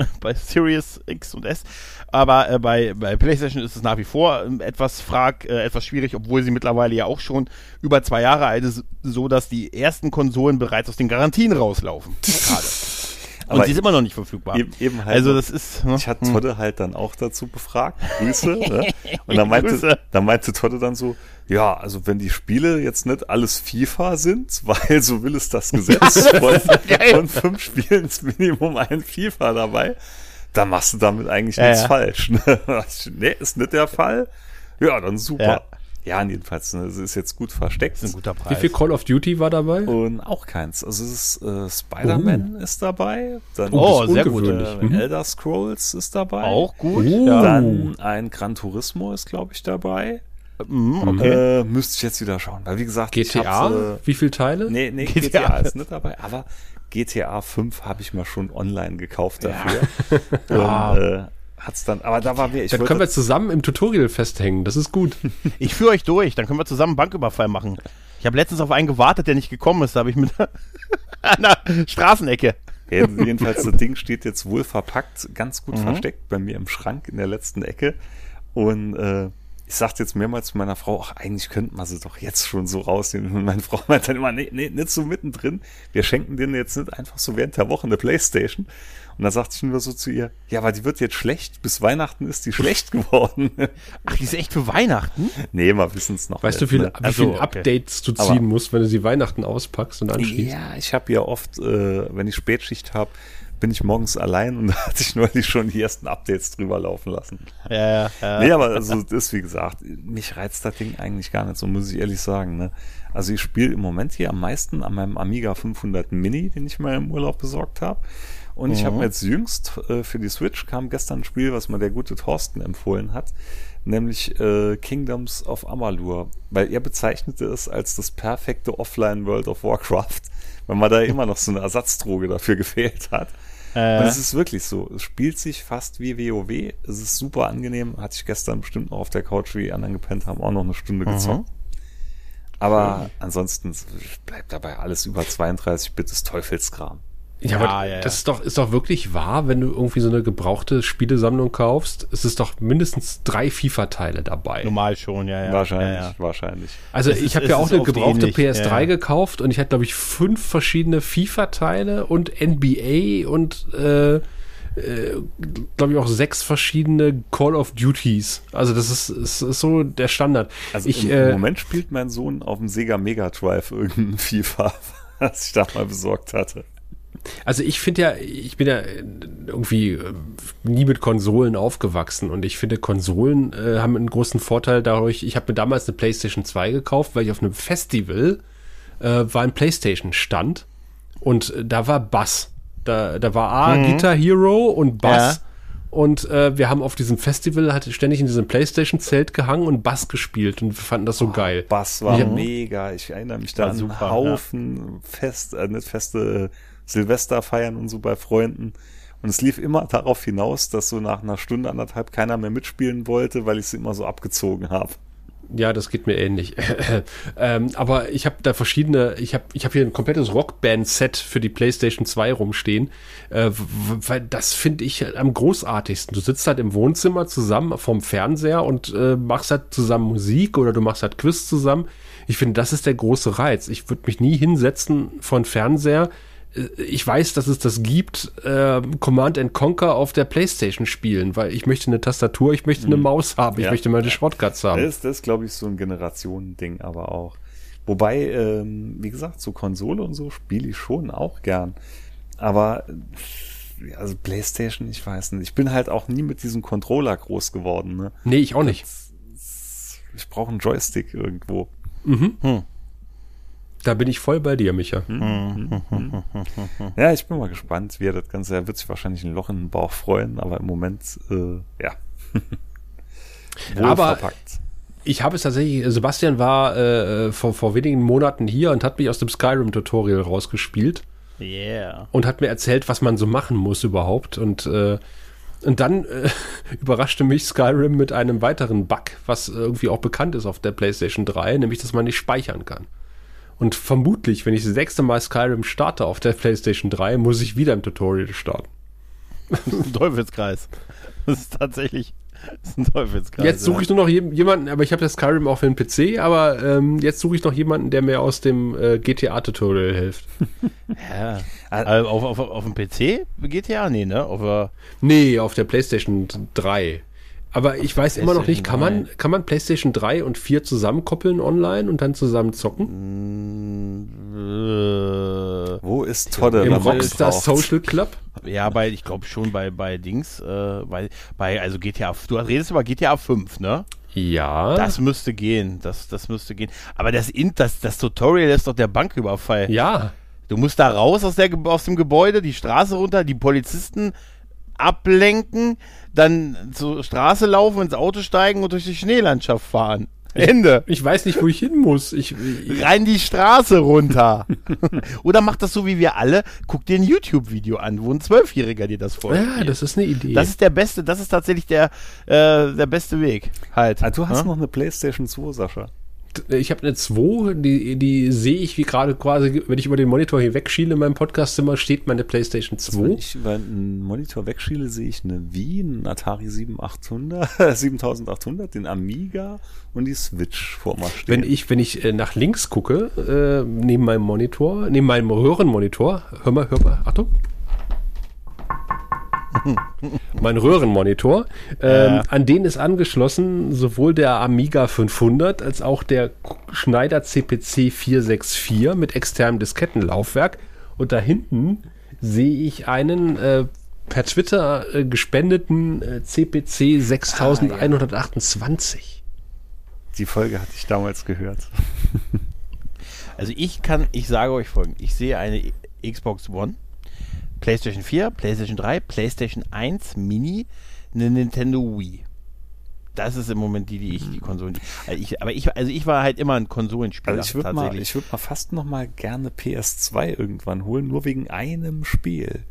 bei Series X und S. Aber äh, bei, bei PlayStation ist es nach wie vor ähm, etwas frag, äh, etwas schwierig, obwohl sie mittlerweile ja auch schon über zwei Jahre alt ist, so dass die ersten Konsolen bereits aus den Garantien rauslaufen. Gerade. Und Aber sie ist immer noch nicht verfügbar. Eben, eben halt also das ist. Ne? Ich hatte hm. Todde halt dann auch dazu befragt. Grüße. ne? Und dann meinte, dann meinte Todde dann so, ja, also wenn die Spiele jetzt nicht alles FIFA sind, weil so will es das Gesetz von, von fünf Spielen ist Minimum ein FIFA dabei, dann machst du damit eigentlich ja, nichts ja. falsch. Ne? nee, ist nicht der Fall. Ja, dann super. Ja. Ja, jedenfalls, ne, es ist jetzt gut versteckt. Das ist ein guter Preis. Wie viel Call of Duty war dabei? Und auch keins. Also es ist äh, Spider-Man oh. ist dabei. Dann oh, sehr gut. Äh, mhm. Elder Scrolls ist dabei. Auch gut. Oh. Dann ein Gran Turismo ist, glaube ich, dabei. Mhm, okay. Äh, müsste ich jetzt wieder schauen. Weil wie gesagt, GTA? Äh, wie viele Teile? Nee, nee, GTA. GTA ist nicht dabei. Aber GTA 5 habe ich mal schon online gekauft dafür. Ja. Und, äh, hat's dann, aber da war mir, ich Dann können wir zusammen im Tutorial festhängen, das ist gut. ich führe euch durch, dann können wir zusammen Banküberfall machen. Ich habe letztens auf einen gewartet, der nicht gekommen ist, da habe ich mit einer Straßenecke. Jedenfalls, das Ding steht jetzt wohl verpackt, ganz gut mhm. versteckt bei mir im Schrank in der letzten Ecke. Und äh, ich sagte jetzt mehrmals zu meiner Frau, ach, eigentlich könnten wir sie doch jetzt schon so rausnehmen. Und meine Frau meint dann immer, nee, nee, nicht so mittendrin. Wir schenken denen jetzt nicht einfach so während der Woche eine Playstation. Und dann sagte ich nur so zu ihr, ja, aber die wird jetzt schlecht. Bis Weihnachten ist die schlecht geworden. Ach, die ist echt für Weihnachten? Nee, wir wissen es noch. Weißt nicht, du, viel, ne? wie also, viele Updates du ziehen aber, musst, wenn du sie Weihnachten auspackst und anschließt? Ja, ich habe ja oft, äh, wenn ich Spätschicht habe, bin ich morgens allein und da hatte ich neulich schon die ersten Updates drüber laufen lassen. Ja, ja, ja. Nee, aber also das, wie gesagt, mich reizt das Ding eigentlich gar nicht, so muss ich ehrlich sagen. Ne? Also ich spiele im Moment hier am meisten an meinem Amiga 500 Mini, den ich mal im Urlaub besorgt habe. Und mhm. ich habe mir jetzt jüngst äh, für die Switch kam gestern ein Spiel, was mir der gute Thorsten empfohlen hat, nämlich äh, Kingdoms of Amalur, weil er bezeichnete es als das perfekte Offline World of Warcraft, weil man da immer noch so eine Ersatzdroge dafür gefehlt hat. Äh. Und es ist wirklich so. Es spielt sich fast wie WoW. Es ist super angenehm. Hatte ich gestern bestimmt noch auf der Couch, wie die anderen gepennt haben, auch noch eine Stunde mhm. gezockt. Aber ansonsten bleibt dabei alles über 32 Bit des Teufelskram. Ja, aber ja, ja. das ist doch, ist doch wirklich wahr, wenn du irgendwie so eine gebrauchte Spielesammlung kaufst. Es ist doch mindestens drei FIFA-Teile dabei. Normal schon, ja, ja. Wahrscheinlich, ja, wahrscheinlich. Also es ich habe ja auch eine gebrauchte ähnlich. PS3 gekauft und ich hatte, glaube ich, fünf verschiedene FIFA-Teile und NBA und äh, äh, glaube ich auch sechs verschiedene Call of Duties. Also das ist, ist, ist so der Standard. Also ich, im, äh, Moment spielt mein Sohn auf dem Sega Mega Drive irgendein FIFA, was ich da mal besorgt hatte. Also ich finde ja, ich bin ja irgendwie äh, nie mit Konsolen aufgewachsen und ich finde Konsolen äh, haben einen großen Vorteil dadurch, ich habe mir damals eine PlayStation 2 gekauft, weil ich auf einem Festival äh, war ein PlayStation stand und äh, da war Bass. Da, da war A, mhm. Guitar Hero und Bass. Ja. Und äh, wir haben auf diesem Festival hat ständig in diesem Playstation-Zelt gehangen und Bass gespielt und wir fanden das so oh, geil. Bass war mega. Ich erinnere mich da an super, Haufen ja. Fest, äh, nicht feste Silvesterfeiern und so bei Freunden. Und es lief immer darauf hinaus, dass so nach einer Stunde, anderthalb keiner mehr mitspielen wollte, weil ich sie immer so abgezogen habe. Ja, das geht mir ähnlich. ähm, aber ich habe da verschiedene, ich habe ich hab hier ein komplettes Rockband-Set für die PlayStation 2 rumstehen, äh, weil das finde ich am großartigsten. Du sitzt halt im Wohnzimmer zusammen vom Fernseher und äh, machst halt zusammen Musik oder du machst halt Quiz zusammen. Ich finde, das ist der große Reiz. Ich würde mich nie hinsetzen von Fernseher, ich weiß, dass es das gibt, äh, Command and Conquer auf der Playstation spielen, weil ich möchte eine Tastatur, ich möchte eine mhm. Maus haben, ich ja. möchte meine Shortcuts haben. Das, das ist, glaube ich, so ein Generationending aber auch. Wobei, ähm, wie gesagt, so Konsole und so spiele ich schon auch gern. Aber also Playstation, ich weiß nicht. Ich bin halt auch nie mit diesem Controller groß geworden. Ne? Nee, ich auch nicht. Ich brauche einen Joystick irgendwo. Mhm. Hm. Da bin ich voll bei dir, Micha. Mhm. Ja, ich bin mal gespannt, wie er das Ganze, er wird sich wahrscheinlich ein Loch in den Bauch freuen, aber im Moment, äh, ja. aber verpackt. ich habe es tatsächlich, Sebastian war äh, vor, vor wenigen Monaten hier und hat mich aus dem Skyrim-Tutorial rausgespielt. Yeah. Und hat mir erzählt, was man so machen muss überhaupt. Und, äh, und dann äh, überraschte mich Skyrim mit einem weiteren Bug, was irgendwie auch bekannt ist auf der PlayStation 3, nämlich, dass man nicht speichern kann. Und vermutlich, wenn ich das sechste Mal Skyrim starte auf der PlayStation 3, muss ich wieder im Tutorial starten. Das ist ein Teufelskreis. Das ist tatsächlich das ist ein Teufelskreis. Jetzt suche ich nur noch jemanden, aber ich habe das Skyrim auch für den PC, aber ähm, jetzt suche ich noch jemanden, der mir aus dem äh, GTA-Tutorial hilft. ja. Also auf, auf, auf dem PC GTA? Nee, ne? Auf, nee, auf der PlayStation 3. Aber ich weiß immer noch nicht, kann man, kann man PlayStation 3 und 4 zusammenkoppeln online und dann zusammen zocken? Äh, Wo ist Todde? Im Rockstar Social Club? Ja, bei, ich glaube schon bei, bei Dings, äh, bei, bei, also GTA, du redest über GTA 5, ne? Ja. Das müsste gehen, das, das müsste gehen. Aber das, das, das Tutorial ist doch der Banküberfall. Ja. Du musst da raus aus, der, aus dem Gebäude, die Straße runter, die Polizisten ablenken, dann zur Straße laufen, ins Auto steigen und durch die Schneelandschaft fahren. Ende. Ich, ich weiß nicht, wo ich hin muss. Ich, ich Rein die Straße runter. Oder mach das so wie wir alle. Guck dir ein YouTube-Video an, wo ein Zwölfjähriger dir das vorstellt. Ja, das ist eine Idee. Das ist der beste, das ist tatsächlich der, äh, der beste Weg. Halt. Also du hast ja? noch eine Playstation 2, Sascha ich habe eine 2, die, die sehe ich wie gerade quasi, wenn ich über den Monitor hier wegschiele in meinem Podcastzimmer, steht meine PlayStation 2. Wenn ich über einen Monitor wegschiele, sehe ich eine Wii, einen Atari 7800, 7800, den Amiga und die Switch vor mir stehen. Wenn ich, wenn ich äh, nach links gucke, äh, neben meinem Monitor, neben meinem Röhrenmonitor, hör mal, hör mal, Achtung mein Röhrenmonitor. Ähm, ja. An den ist angeschlossen sowohl der Amiga 500 als auch der Schneider CPC 464 mit externem Diskettenlaufwerk. Und da hinten sehe ich einen äh, per Twitter äh, gespendeten äh, CPC 6128. Ah, ja. Die Folge hatte ich damals gehört. also ich kann, ich sage euch folgendes, ich sehe eine Xbox One PlayStation 4, PlayStation 3, PlayStation 1 Mini, eine Nintendo Wii. Das ist im Moment die, die ich, die Konsolen. Die, also ich, aber ich, also ich war halt immer ein Konsolenspieler. Also ich würde mal, ich würde mal fast noch mal gerne PS2 irgendwann holen, nur wegen einem Spiel.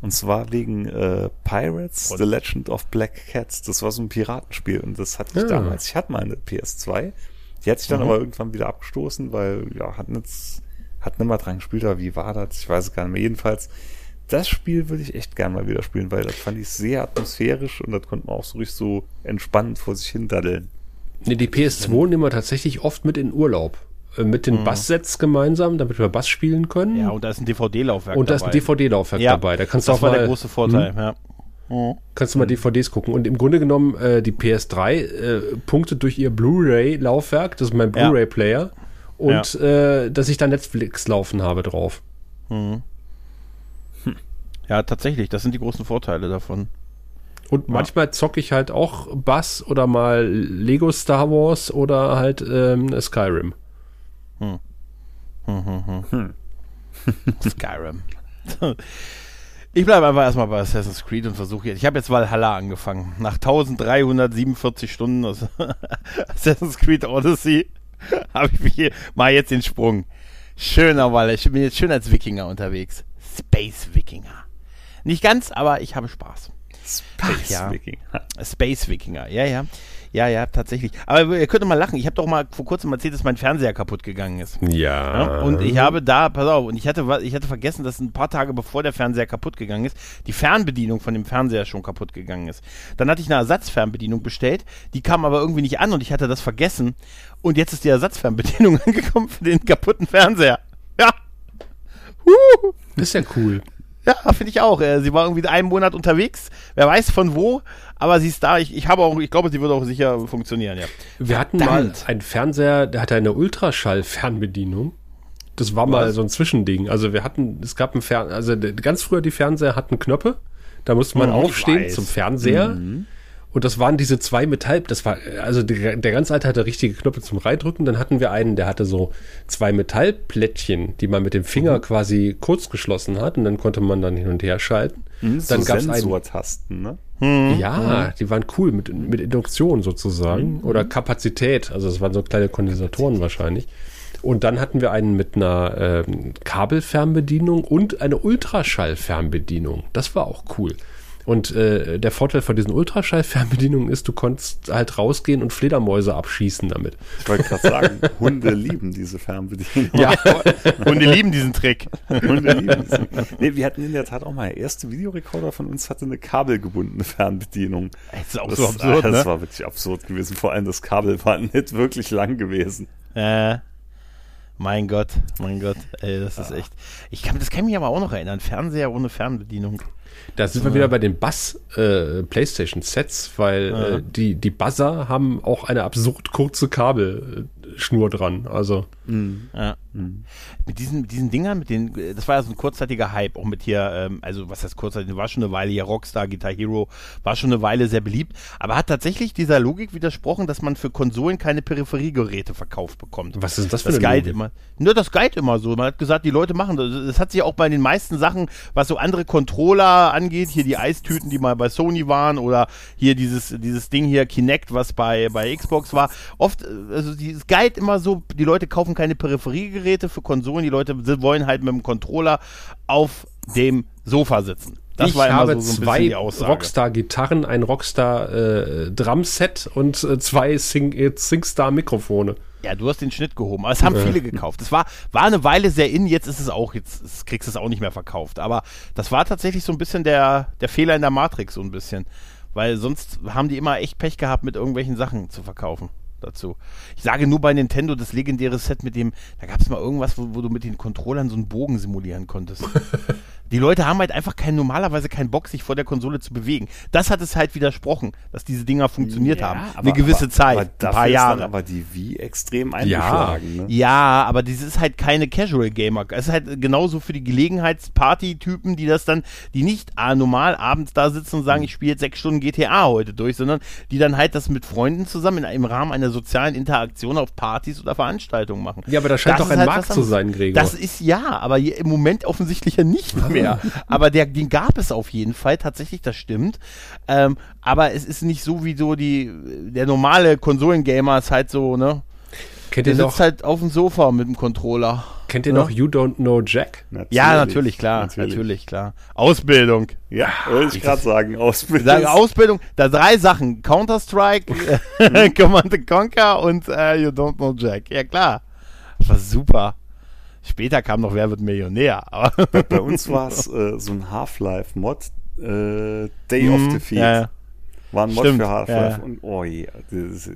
Und zwar wegen äh, Pirates, und? The Legend of Black Cats. Das war so ein Piratenspiel und das hatte ich ja. damals. Ich hatte mal eine PS2. Die hat sich dann mhm. aber irgendwann wieder abgestoßen, weil, ja, hat jetzt, hat nicht mal dran gespielt, aber wie war das? Ich weiß es gar nicht mehr. Jedenfalls, das Spiel würde ich echt gern mal wieder spielen, weil das fand ich sehr atmosphärisch und das konnte man auch so richtig so entspannt vor sich hin daddeln. Nee, die PS2 nehmen wir tatsächlich oft mit in Urlaub. Äh, mit den mhm. Basssets gemeinsam, damit wir Bass spielen können. Ja, und da ist ein DVD-Laufwerk dabei. Und da ist ein DVD-Laufwerk ja, dabei. Da kannst das du auch war mal, der große Vorteil, hm? ja. Mhm. Kannst du mal DVDs gucken. Und im Grunde genommen, äh, die PS3 äh, punktet durch ihr Blu-ray-Laufwerk, das ist mein Blu-ray-Player, ja. und ja. Äh, dass ich da Netflix laufen habe drauf. Mhm. Ja, tatsächlich, das sind die großen Vorteile davon. Und manchmal zocke ich halt auch Bass oder mal Lego Star Wars oder halt ähm, Skyrim. Hm. Hm, hm, hm. hm. Skyrim. Ich bleibe einfach erstmal bei Assassin's Creed und versuche jetzt. Ich habe jetzt Valhalla angefangen. Nach 1347 Stunden Assassin's Creed Odyssey habe ich hier mal jetzt den Sprung. Schöner Walle. Ich bin jetzt schön als Wikinger unterwegs. Space Wikinger. Nicht ganz, aber ich habe Spaß. Space ja. Wikinger. Space Wikinger, ja, ja. Ja, ja, tatsächlich. Aber ihr könnt mal lachen. Ich habe doch mal vor kurzem erzählt, dass mein Fernseher kaputt gegangen ist. Ja. ja. Und ich habe da, pass auf, und ich hatte, ich hatte vergessen, dass ein paar Tage bevor der Fernseher kaputt gegangen ist, die Fernbedienung von dem Fernseher schon kaputt gegangen ist. Dann hatte ich eine Ersatzfernbedienung bestellt, die kam aber irgendwie nicht an und ich hatte das vergessen. Und jetzt ist die Ersatzfernbedienung angekommen für den kaputten Fernseher. Ja. Huh. Das ist ja cool. Ja, finde ich auch. Äh, sie war irgendwie einen Monat unterwegs. Wer weiß von wo, aber sie ist da. Ich, ich habe auch, ich glaube, sie wird auch sicher funktionieren, ja. Wir hatten mal einen Fernseher, der hatte eine Ultraschall-Fernbedienung. Das war Was? mal so ein Zwischending. Also wir hatten, es gab ein Fernseher, also ganz früher die Fernseher hatten Knöpfe. Da musste man oh, aufstehen zum Fernseher. Mhm. Und das waren diese zwei Metall, das war, also der, der ganz alte hatte richtige Knöpfe zum Reindrücken. Dann hatten wir einen, der hatte so zwei Metallplättchen, die man mit dem Finger mhm. quasi kurz geschlossen hat und dann konnte man dann hin und her schalten. Mhm, dann so gab es Sensortasten, ne? Mhm. Ja, mhm. die waren cool mit, mit Induktion sozusagen mhm. oder Kapazität. Also es waren so kleine Kondensatoren wahrscheinlich. Und dann hatten wir einen mit einer ähm, Kabelfernbedienung und eine Ultraschallfernbedienung. Das war auch cool. Und äh, der Vorteil von diesen Ultraschallfernbedienungen ist, du konntest halt rausgehen und Fledermäuse abschießen damit. Ich wollte gerade sagen, Hunde lieben diese Fernbedienung. Ja, Hunde lieben diesen Trick. Hunde lieben diesen. Nee, wir hatten in der Tat auch mal, der erste Videorekorder von uns hatte eine kabelgebundene Fernbedienung. Das ist auch das, so absurd, Das ne? war wirklich absurd gewesen. Vor allem das Kabel war nicht wirklich lang gewesen. Äh. Mein Gott, mein Gott, ey, das ist echt. Ich kann, das kann mich aber auch noch erinnern. Fernseher ohne Fernbedienung. Da sind wir wieder bei den Bass äh, PlayStation Sets, weil ja. äh, die die Buzzer haben auch eine absurd kurze Kabelschnur dran. Also mhm. ja. Mhm. Mit diesen, diesen Dingern, mit den, das war ja so ein kurzzeitiger Hype, auch mit hier, ähm, also was heißt kurzzeitig, war schon eine Weile hier Rockstar, Guitar Hero, war schon eine Weile sehr beliebt, aber hat tatsächlich dieser Logik widersprochen, dass man für Konsolen keine Peripheriegeräte verkauft bekommt. Was ist das für das eine Logik? Immer, nur das Guide immer so. Man hat gesagt, die Leute machen das. Das hat sich auch bei den meisten Sachen, was so andere Controller angeht, hier die Eistüten, die mal bei Sony waren oder hier dieses, dieses Ding hier, Kinect, was bei, bei Xbox war. Oft, also dieses Guide immer so, die Leute kaufen keine Peripheriegeräte Geräte für Konsolen. Die Leute wollen halt mit dem Controller auf dem Sofa sitzen. Das ich war habe so, so zwei Rockstar-Gitarren, ein Rockstar-Drumset äh, und äh, zwei Sing äh, SingStar-Mikrofone. Ja, du hast den Schnitt gehoben. Aber es haben viele gekauft. Es war, war eine Weile sehr in, jetzt ist es auch, jetzt kriegst du es auch nicht mehr verkauft. Aber das war tatsächlich so ein bisschen der, der Fehler in der Matrix, so ein bisschen. Weil sonst haben die immer echt Pech gehabt, mit irgendwelchen Sachen zu verkaufen dazu. Ich sage nur bei Nintendo das legendäre Set mit dem, da gab es mal irgendwas, wo, wo, du mit den Controllern so einen Bogen simulieren konntest. Die Leute haben halt einfach kein, normalerweise keinen Bock, sich vor der Konsole zu bewegen. Das hat es halt widersprochen, dass diese Dinger funktioniert ja, haben. Aber, Eine gewisse aber, Zeit, aber ein paar Jahre. Aber die Wii extrem eingeschlagen. Ja, ne? ja aber das ist halt keine Casual Gamer. Es ist halt genauso für die Gelegenheitsparty-Typen, die das dann, die nicht ah, normal abends da sitzen und sagen, mhm. ich spiele jetzt sechs Stunden GTA heute durch, sondern die dann halt das mit Freunden zusammen in, im Rahmen einer sozialen Interaktion auf Partys oder Veranstaltungen machen. Ja, aber das scheint das doch ein halt Markt zu sein, Gregor. Das ist ja, aber im Moment offensichtlich ja nicht mehr mehr. aber der, den gab es auf jeden Fall, tatsächlich, das stimmt. Ähm, aber es ist nicht so wie so die, der normale Konsolengamer ist halt so, ne? Kennt der ihr sitzt noch, halt auf dem Sofa mit dem Controller. Kennt ihr ne? noch You Don't Know Jack? Natürlich, ja, natürlich, klar. Natürlich. natürlich. klar. Ausbildung. Ja, wollte ich gerade sagen. Ausbildung. Ausbildung. Da drei Sachen. Counter-Strike, Command Conquer und uh, You Don't Know Jack. Ja, klar. Das war super. Später kam noch Wer wird Millionär. Aber bei, bei uns war es äh, so ein Half-Life-Mod, äh, Day mm, of mhm, Defeat. Ja, ja. War ein Mod Stimmt, für Half-Life. ja. Und oh je, das ist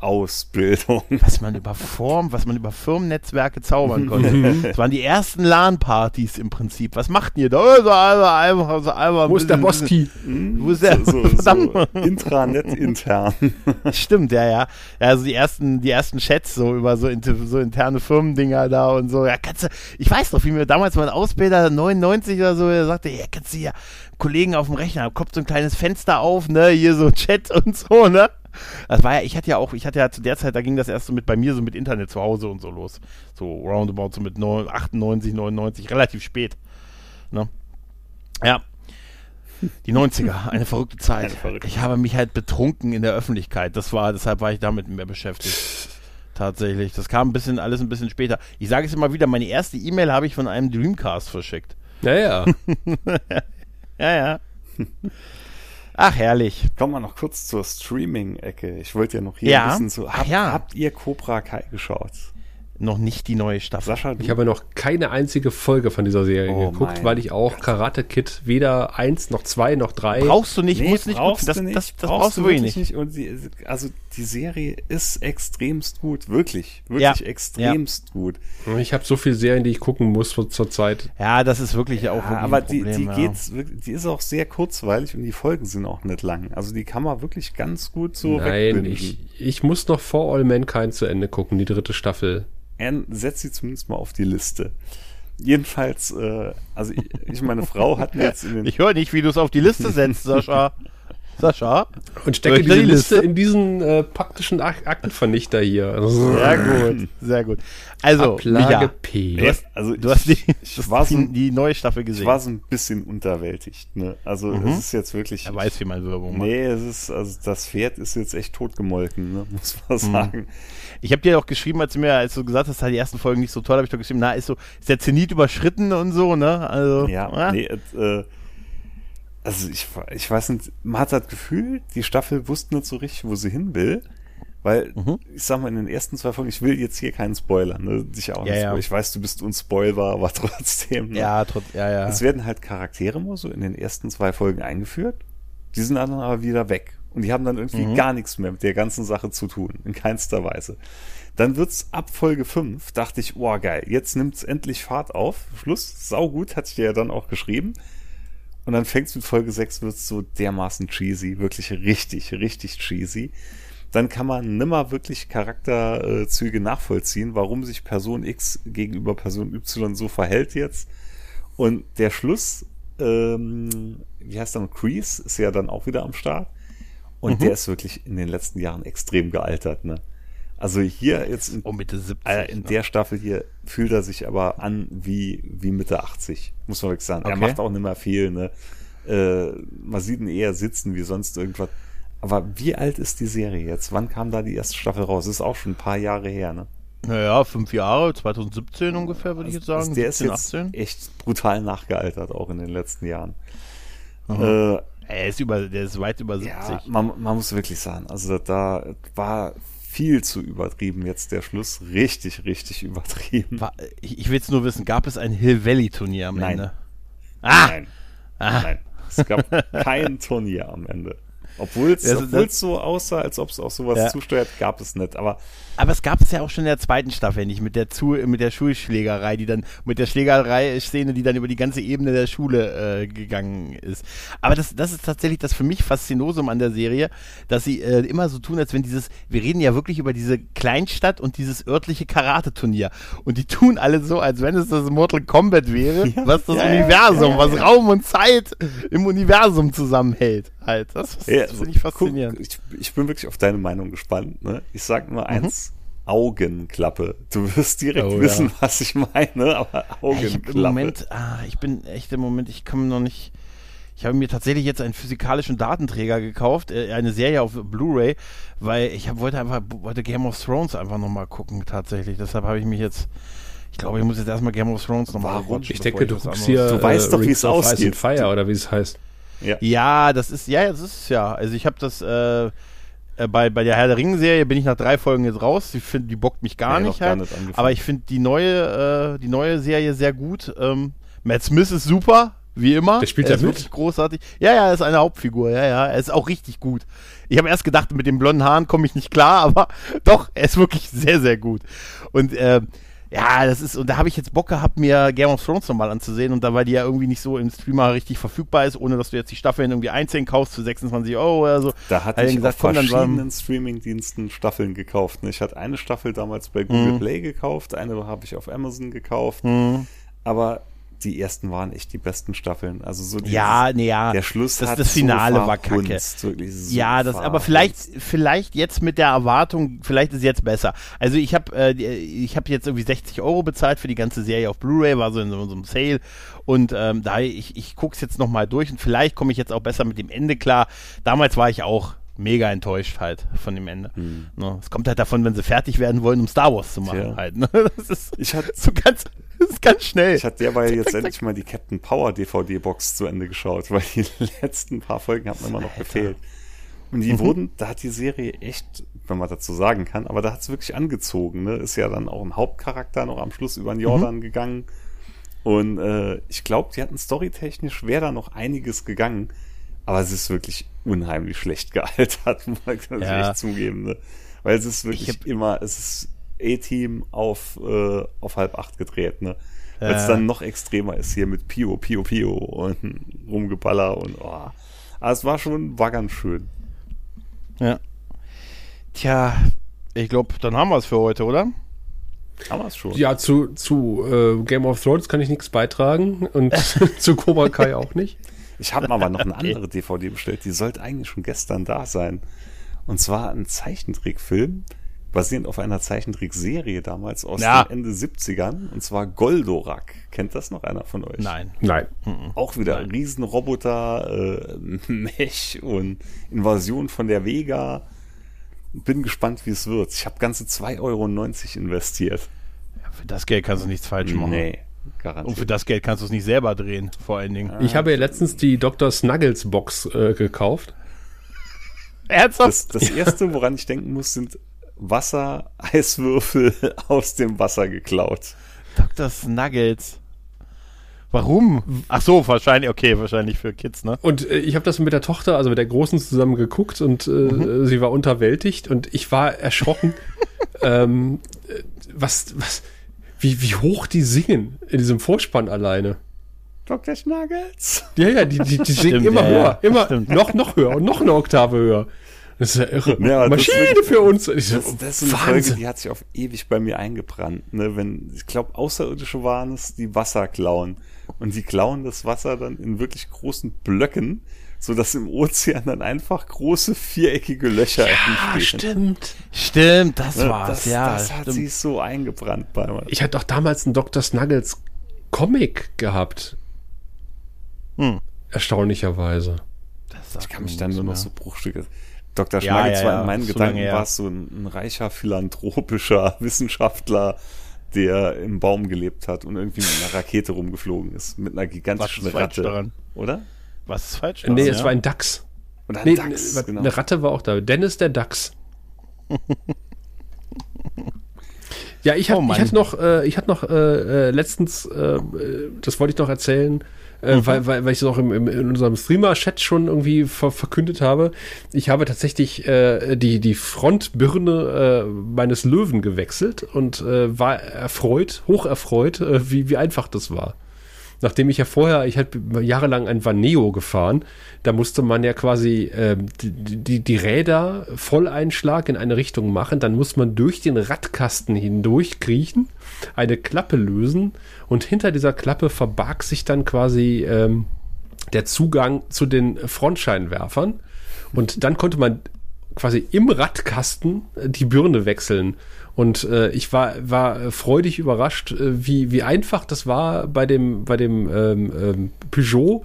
Ausbildung. was man über Form, was man über Firmennetzwerke zaubern konnte. das waren die ersten LAN-Partys im Prinzip. Was macht ihr da? Oh, So einfach, einfach, so einfach Wo ist der Boski? Wo ist der? So, so, so Intranet intern. Stimmt, ja, ja. Ja, Also die ersten, die ersten Chats so über so, inter, so interne Firmendinger da und so. Ja, kannst du, ich weiß noch, wie mir damals mein Ausbilder 99 oder so, der sagte, ja, kannst du hier Kollegen auf dem Rechner, da kommt so ein kleines Fenster auf, ne, hier so Chat und so, ne. Das war ja, ich hatte ja auch, ich hatte ja zu der Zeit, da ging das erst so mit bei mir so mit Internet zu Hause und so los. So roundabout so mit 9, 98, 99, relativ spät. Ne? Ja. Die 90er, eine verrückte Zeit. Eine verrückte ich habe mich halt betrunken in der Öffentlichkeit. Das war, deshalb war ich damit mehr beschäftigt. Tatsächlich. Das kam ein bisschen, alles ein bisschen später. Ich sage es immer wieder, meine erste E-Mail habe ich von einem Dreamcast verschickt. Ja, ja. Ja, ja. Ach, herrlich. Kommen wir noch kurz zur Streaming-Ecke. Ich wollte ja noch hier Ja. ein bisschen so. Ach Hab, ja. Habt ihr Cobra Kai geschaut? Noch nicht die neue Staffel. Sascha, du? Ich habe noch keine einzige Folge von dieser Serie Oh geguckt, weil ich auch Karate Kid weder eins noch zwei noch drei. Brauchst du nicht, Nee, musst nicht brauchst gucken. Das, du nicht, das, das brauchst du wirklich nicht. Und die, also die Serie ist extremst gut, wirklich, wirklich Ja. extremst gut. Ich habe so viele Serien, die ich gucken muss zur Zeit. Ja, das ist wirklich auch Ja, wirklich aber ein Problem, die, die ja. geht's, wirklich- die ist auch sehr kurzweilig und die Folgen sind auch nicht lang. Also die kann man wirklich ganz gut so Nein, wegbinden. ich, ich muss noch For All Mankind zu Ende gucken, die dritte Staffel. Anne, setz sie zumindest mal auf die Liste. Jedenfalls, äh, also ich, ich meine Frau hat mir jetzt in den Ich höre nicht, wie du es auf die Liste setzt, Sascha. Sascha? Und stecke diese die Liste Liste? in diesen äh, praktischen Ak Aktenvernichter hier. Sehr gut, sehr gut. Also, Ablage Micha, P. du hast, also du hast die, ich das war so- die, die neue Staffel gesehen. Ich war so ein bisschen unterwältigt. Ne? Also es ist jetzt wirklich. er weiß, wie man Werbung macht. Nee, es ist, also das Pferd ist jetzt echt totgemolken, ne? muss man Mhm. sagen. Ich habe dir auch geschrieben, als du mir, als du gesagt hast, die ersten Folgen nicht so toll, habe ich doch geschrieben, na, ist so, ist der Zenit überschritten und so, ne? Also, Ja, ah, nee, äh, also ich, ich weiß nicht, man hat das Gefühl, die Staffel wusste nicht so richtig, wo sie hin will. Weil, Mhm. ich sag mal, in den ersten zwei Folgen, ich will jetzt hier keinen Spoiler, ne? Dich auch Ja, nicht ja. Ich weiß, du bist unspoilbar, aber trotzdem. Ne? ja, trotz, ja, ja. Es werden halt Charaktere mal so in den ersten zwei Folgen eingeführt. Die sind dann aber wieder weg. Und die haben dann irgendwie Mhm. gar nichts mehr mit der ganzen Sache zu tun. In keinster Weise. Dann wird's ab Folge 5, dachte ich, oh geil, jetzt nimmt's endlich Fahrt auf. Schluss, saugut, hatte ich dir ja dann auch geschrieben. Und dann fängt's mit Folge 6, wird's so dermaßen cheesy, wirklich richtig, richtig cheesy. Dann kann man nimmer wirklich Charakterzüge nachvollziehen, warum sich Person X gegenüber Person Y so verhält jetzt. Und der Schluss, ähm, wie heißt der noch, Crease, ist ja dann auch wieder am Start. Und der ist wirklich in den letzten Jahren extrem gealtert, ne? Also hier jetzt in, oh, Mitte 70. äh, in ne? der Staffel hier fühlt er sich aber an wie, wie Mitte 80, muss man wirklich sagen. Er Okay. macht auch nicht mehr viel, ne? Äh, man sieht ihn eher sitzen wie sonst irgendwas. Aber wie alt ist die Serie jetzt? Wann kam da die erste Staffel raus? ist auch schon ein paar Jahre her, ne? Naja, fünf Jahre, 2017 ungefähr, würde ich jetzt sagen. Also der ist 17, jetzt 18. echt brutal nachgealtert, auch in den letzten Jahren. Mhm. Äh, Er ist über, der ist weit über 70. ja, man, man muss wirklich sagen, also da war viel zu übertrieben jetzt der Schluss. Richtig, richtig übertrieben. War, ich, will jetzt nur wissen, gab es ein Hill Valley Turnier am Nein. Ende? Ah! Nein. Nein. Es gab kein Turnier am Ende. Obwohl es es so aussah, als ob es auch sowas Ja. zusteuert, gab es nicht. Aber Aber es gab es ja auch schon in der zweiten Staffel nicht, mit der, zu, mit der Schulschlägerei, die dann, mit der Schlägerei-Szene, die dann über die ganze Ebene der Schule äh, gegangen ist. Aber das, das ist tatsächlich das für mich Faszinosum an der Serie, dass sie äh, immer so tun, als wenn dieses, wir reden ja wirklich über diese Kleinstadt und dieses örtliche Karate-Turnier. Und die tun alle so, als wenn es das Mortal Kombat wäre, was das ja, ja, Universum, ja, ja, was ja. Raum und Zeit im Universum zusammenhält. Halt. Das, das Ja, finde ich guck, faszinierend. ich, ich bin wirklich auf deine Meinung gespannt. Ne? Ich sag Mhm. nur eins. Augenklappe. Du wirst direkt Oh, ja. wissen, was ich meine, aber Ja, ich hab Augenklappe. im Moment, ah, ich bin echt im Moment, ich komme noch nicht. Ich habe mir tatsächlich jetzt einen physikalischen Datenträger gekauft, äh, eine Serie auf Blu-ray, weil ich hab, wollte einfach wollte Game of Thrones einfach nochmal gucken tatsächlich. Deshalb habe ich mich jetzt, ich glaube, ich muss jetzt erstmal Game of Thrones nochmal Warum? Ich denke, du guckst hier Du weißt doch, wie es ausgeht. and Fire oder wie es heißt. ja. Ja, das ist, ja, das ist es ja. Also ich habe das äh, äh, bei, bei der Herr der Ringe-Serie bin ich nach drei Folgen jetzt raus. Ich finde, die bockt mich gar Ja, nicht noch gar halt. nicht aber ich finde die neue, äh, die neue Serie sehr gut. Ähm, Matt Smith ist super, wie immer. Der spielt er ja ist mit? wirklich großartig. Ja, ja, er ist eine Hauptfigur, ja, ja. Er ist auch richtig gut. Ich habe erst gedacht, mit den blonden Haaren komme ich nicht klar, aber doch, er ist wirklich sehr, sehr gut. Und äh, ja, das ist, und da habe ich jetzt Bock gehabt, mir Game of Thrones nochmal anzusehen und da, weil die ja irgendwie nicht so im Streamer richtig verfügbar ist, ohne dass du jetzt die Staffeln irgendwie einzeln kaufst für 26 Euro oder so. Da hatte Hat ich gesagt, auf verschiedenen Streamingdiensten Staffeln gekauft. Ich hatte eine Staffel damals bei Google Mhm. Play gekauft, eine habe ich auf Amazon gekauft. Hm. Aber die ersten waren echt die besten Staffeln. Also so dieses, Ja, nee, ja. der Schluss das, das Finale so war kacke. so Ja, das, aber vielleicht, vielleicht jetzt mit der Erwartung, vielleicht ist jetzt besser. Also ich habe, äh, ich habe jetzt irgendwie 60 Euro bezahlt für die ganze Serie auf Blu-ray, war so in so, so einem Sale und ähm, da ich, ich gucke es jetzt noch mal durch und vielleicht komme ich jetzt auch besser mit dem Ende klar. Damals war ich auch mega enttäuscht halt von dem Ende. Ne, Es kommt halt davon, wenn sie fertig werden wollen, um Star Wars zu machen Hm. Tja. halt. Ne? Das ist Ich hatte so ganz, das ist ganz schnell. Ich hatte derweil jetzt endlich mal die Captain Power DVD-Box zu Ende geschaut, weil die letzten paar Folgen haben immer noch gefehlt. Und Mhm. die wurden, da hat die Serie echt, wenn man dazu sagen kann, aber da hat es wirklich angezogen. Ne? Ist ja dann auch ein Hauptcharakter noch am Schluss über den Jordan Mhm. gegangen. Und äh, ich glaube, die hatten storytechnisch, wäre da noch einiges gegangen. Aber es ist wirklich unheimlich schlecht gealtert, muss man Ja. echt zugeben. Ne? Weil es ist wirklich Ich hab- immer, es ist A-Team auf, äh, auf halb acht gedreht, ne? Weil es dann noch extremer ist hier mit Pio, Pio, Pio und Rumgeballer und oh. Aber es war schon, war ganz schön. Ja. Tja, ich glaube, dann haben wir es für heute, oder? Aber es schon. Ja, zu, zu äh, Game of Thrones kann ich nichts beitragen und zu Cobra Kai auch nicht. Ich habe aber noch eine andere DVD bestellt, die sollte eigentlich schon gestern da sein. Und zwar ein Zeichentrickfilm, basierend auf einer Zeichentrickserie damals aus Ja. den Ende 70ern. Und zwar Goldorak. Kennt das noch einer von euch? Nein. Nein. Auch wieder ein Riesenroboter, äh, Mech und Invasion von der Vega. Bin gespannt, wie es wird. Ich habe ganze 2,90 Euro investiert. Für das Geld kannst du nichts falsch machen. Nee, Und für garantiert. das Geld kannst du es nicht selber drehen, vor allen Dingen. Ich habe ja letztens die Dr. Snuggles Box äh, gekauft. Ernsthaft? Das, das erste, woran ich denken muss, sind Wasser, Eiswürfel aus dem Wasser geklaut. Dr. Snuggles. Warum? Ach so, wahrscheinlich, okay, wahrscheinlich für Kids, ne? Und äh, ich habe das mit der Tochter, also mit der Großen zusammen geguckt und äh, sie war unterwältigt und ich war erschrocken, ähm, äh, was, was, wie, wie hoch die singen in diesem Vorspann alleine. Dr. Snuggles. Ja, ja, die, die, die singen Stimmt, immer ja, höher, immer stimmt. noch, noch höher und noch eine Oktave höher. Das ist ja irre. Ja, das Maschine wirklich- für uns. Ich so, Das, das ist eine Folge, Wahnsinn. die hat sich auf ewig bei mir eingebrannt. Ne? Wenn, ich glaube, Außerirdische waren es, die Wasser klauen. Und die klauen das Wasser dann in wirklich großen Blöcken, sodass im Ozean dann einfach große viereckige Löcher entstehen. stimmt. Stimmt, das Ne? war's, das, ja. das hat stimmt. sich so eingebrannt bei mir. Ich hatte doch damals einen Dr. Snuggles Comic gehabt. Hm. Erstaunlicherweise. Das Ich kann mich dann nur noch so Bruchstücke. Dr. Ja, Schnuggles ja, war ja, in meinen so Gedanken lange her. war es so ein, ein reicher, philanthropischer Wissenschaftler, der im Baum gelebt hat und irgendwie mit einer Rakete rumgeflogen ist. Mit einer gigantischen Was ist falsch Ratte. daran? Oder? Was ist falsch? nee, daran, es ja? war ein Dachs. Und ein Nee, Dachs, ne, genau. eine Ratte war auch da. Dennis der Dachs. ja, ich, hab, Oh ich hatte noch, äh, ich hatte noch äh, äh, letztens, äh, äh, das wollte ich noch erzählen, äh, Mhm. weil, weil, weil ich es auch im, im, in unserem Streamer-Chat schon irgendwie ver verkündet habe. Ich habe tatsächlich äh, die, die Frontbirne äh, meines Löwen gewechselt und äh, war erfreut, hoch erfreut, äh, wie, wie einfach das war nachdem ich ja vorher, ich habe jahrelang ein Vaneo gefahren, da musste man ja quasi die, die, die Räder Volleinschlag in eine Richtung machen, dann muss man durch den Radkasten hindurch kriechen, eine Klappe lösen und hinter dieser Klappe verbarg sich dann quasi ähm, der Zugang zu den Frontscheinwerfern. Und dann konnte man quasi im Radkasten äh, die Birne wechseln. Und äh, ich war, war freudig überrascht, äh, wie, wie einfach das war bei dem, bei dem ähm, ähm, Peugeot,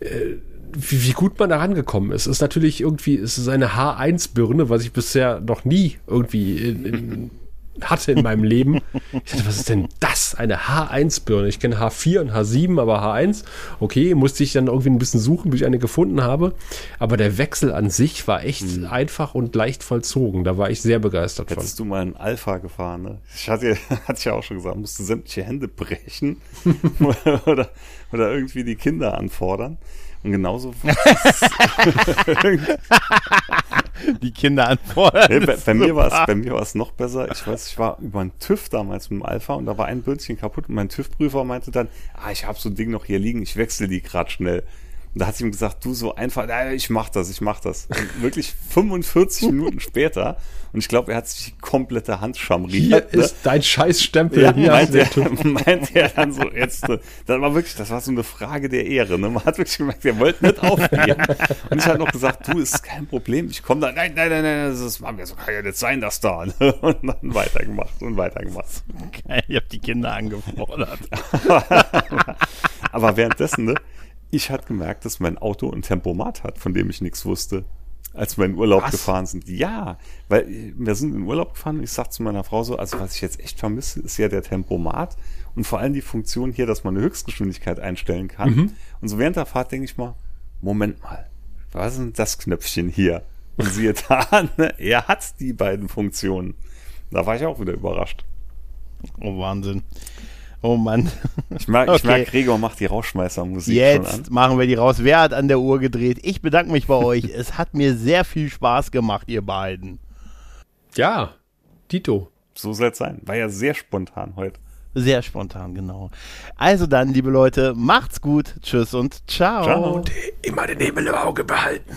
äh, wie, wie gut man da rangekommen ist. Es ist natürlich irgendwie, es ist eine H1-Birne, was ich bisher noch nie irgendwie in, in hatte in meinem Leben. Ich dachte, was ist denn das? Eine H1-Birne. Ich kenne H4 und H7, aber H1, okay, musste ich dann irgendwie ein bisschen suchen, bis ich eine gefunden habe. Aber der Wechsel an sich war echt mhm. einfach und leicht vollzogen. Da war ich sehr begeistert Hättest von. du mal einen Alpha gefahren, ne? Ich hatte, hatte ich ja auch schon gesagt, musste sämtliche Hände brechen oder, oder irgendwie die Kinder anfordern. Und genauso. die Kinder anfordern. Nee, bei, bei mir war es, bei mir war es noch besser. Ich weiß, ich war über einen TÜV damals mit dem Alpha und da war ein Böhnchen kaputt und mein TÜV-Prüfer meinte dann, ah, ich habe so ein Ding noch hier liegen, ich wechsle die gerade schnell. Und da hat sie ihm gesagt, du so einfach, ja, ich mach das, ich mach das. Und wirklich 45 Minuten später, und ich glaube, er hat sich die komplette Hand schamriert. Hier ne? ist dein Scheißstempel. Ja, hier meint, er, meint er dann so, jetzt, das war wirklich, das war so eine Frage der Ehre. Ne? Man hat wirklich gemerkt, er wollte nicht aufgeben. Und ich habe noch gesagt, du, ist kein Problem, ich komme da, nein, nein, nein, nein, das machen wir so, kann ja nicht sein, das da. Ne? Und dann weitergemacht und weitergemacht. Geil, ich habe die Kinder angefordert. Aber währenddessen, ne? Ich hatte gemerkt, dass mein Auto ein Tempomat hat, von dem ich nichts wusste, als wir in Urlaub was? gefahren sind. Ja, weil wir sind in Urlaub gefahren und ich sagte zu meiner Frau so, also was ich jetzt echt vermisse, ist ja der Tempomat und vor allem die Funktion hier, dass man eine Höchstgeschwindigkeit einstellen kann. Mhm. Und so während der Fahrt denke ich mal, Moment mal, was ist denn das Knöpfchen hier? Und siehe da, ne, er hat die beiden Funktionen. Da war ich auch wieder überrascht. Oh, Wahnsinn. Oh Mann. Ich merke, okay. merk, Gregor macht die Rauschmeißer-Musik Jetzt machen wir die raus. Wer hat an der Uhr gedreht? Ich bedanke mich bei euch. Es hat mir sehr viel Spaß gemacht, ihr beiden. Ja, Tito. So soll es sein. War ja sehr spontan heute. Sehr spontan, genau. Also dann, liebe Leute, macht's gut. Tschüss und ciao. ciao. Und immer den Himmel im Auge behalten.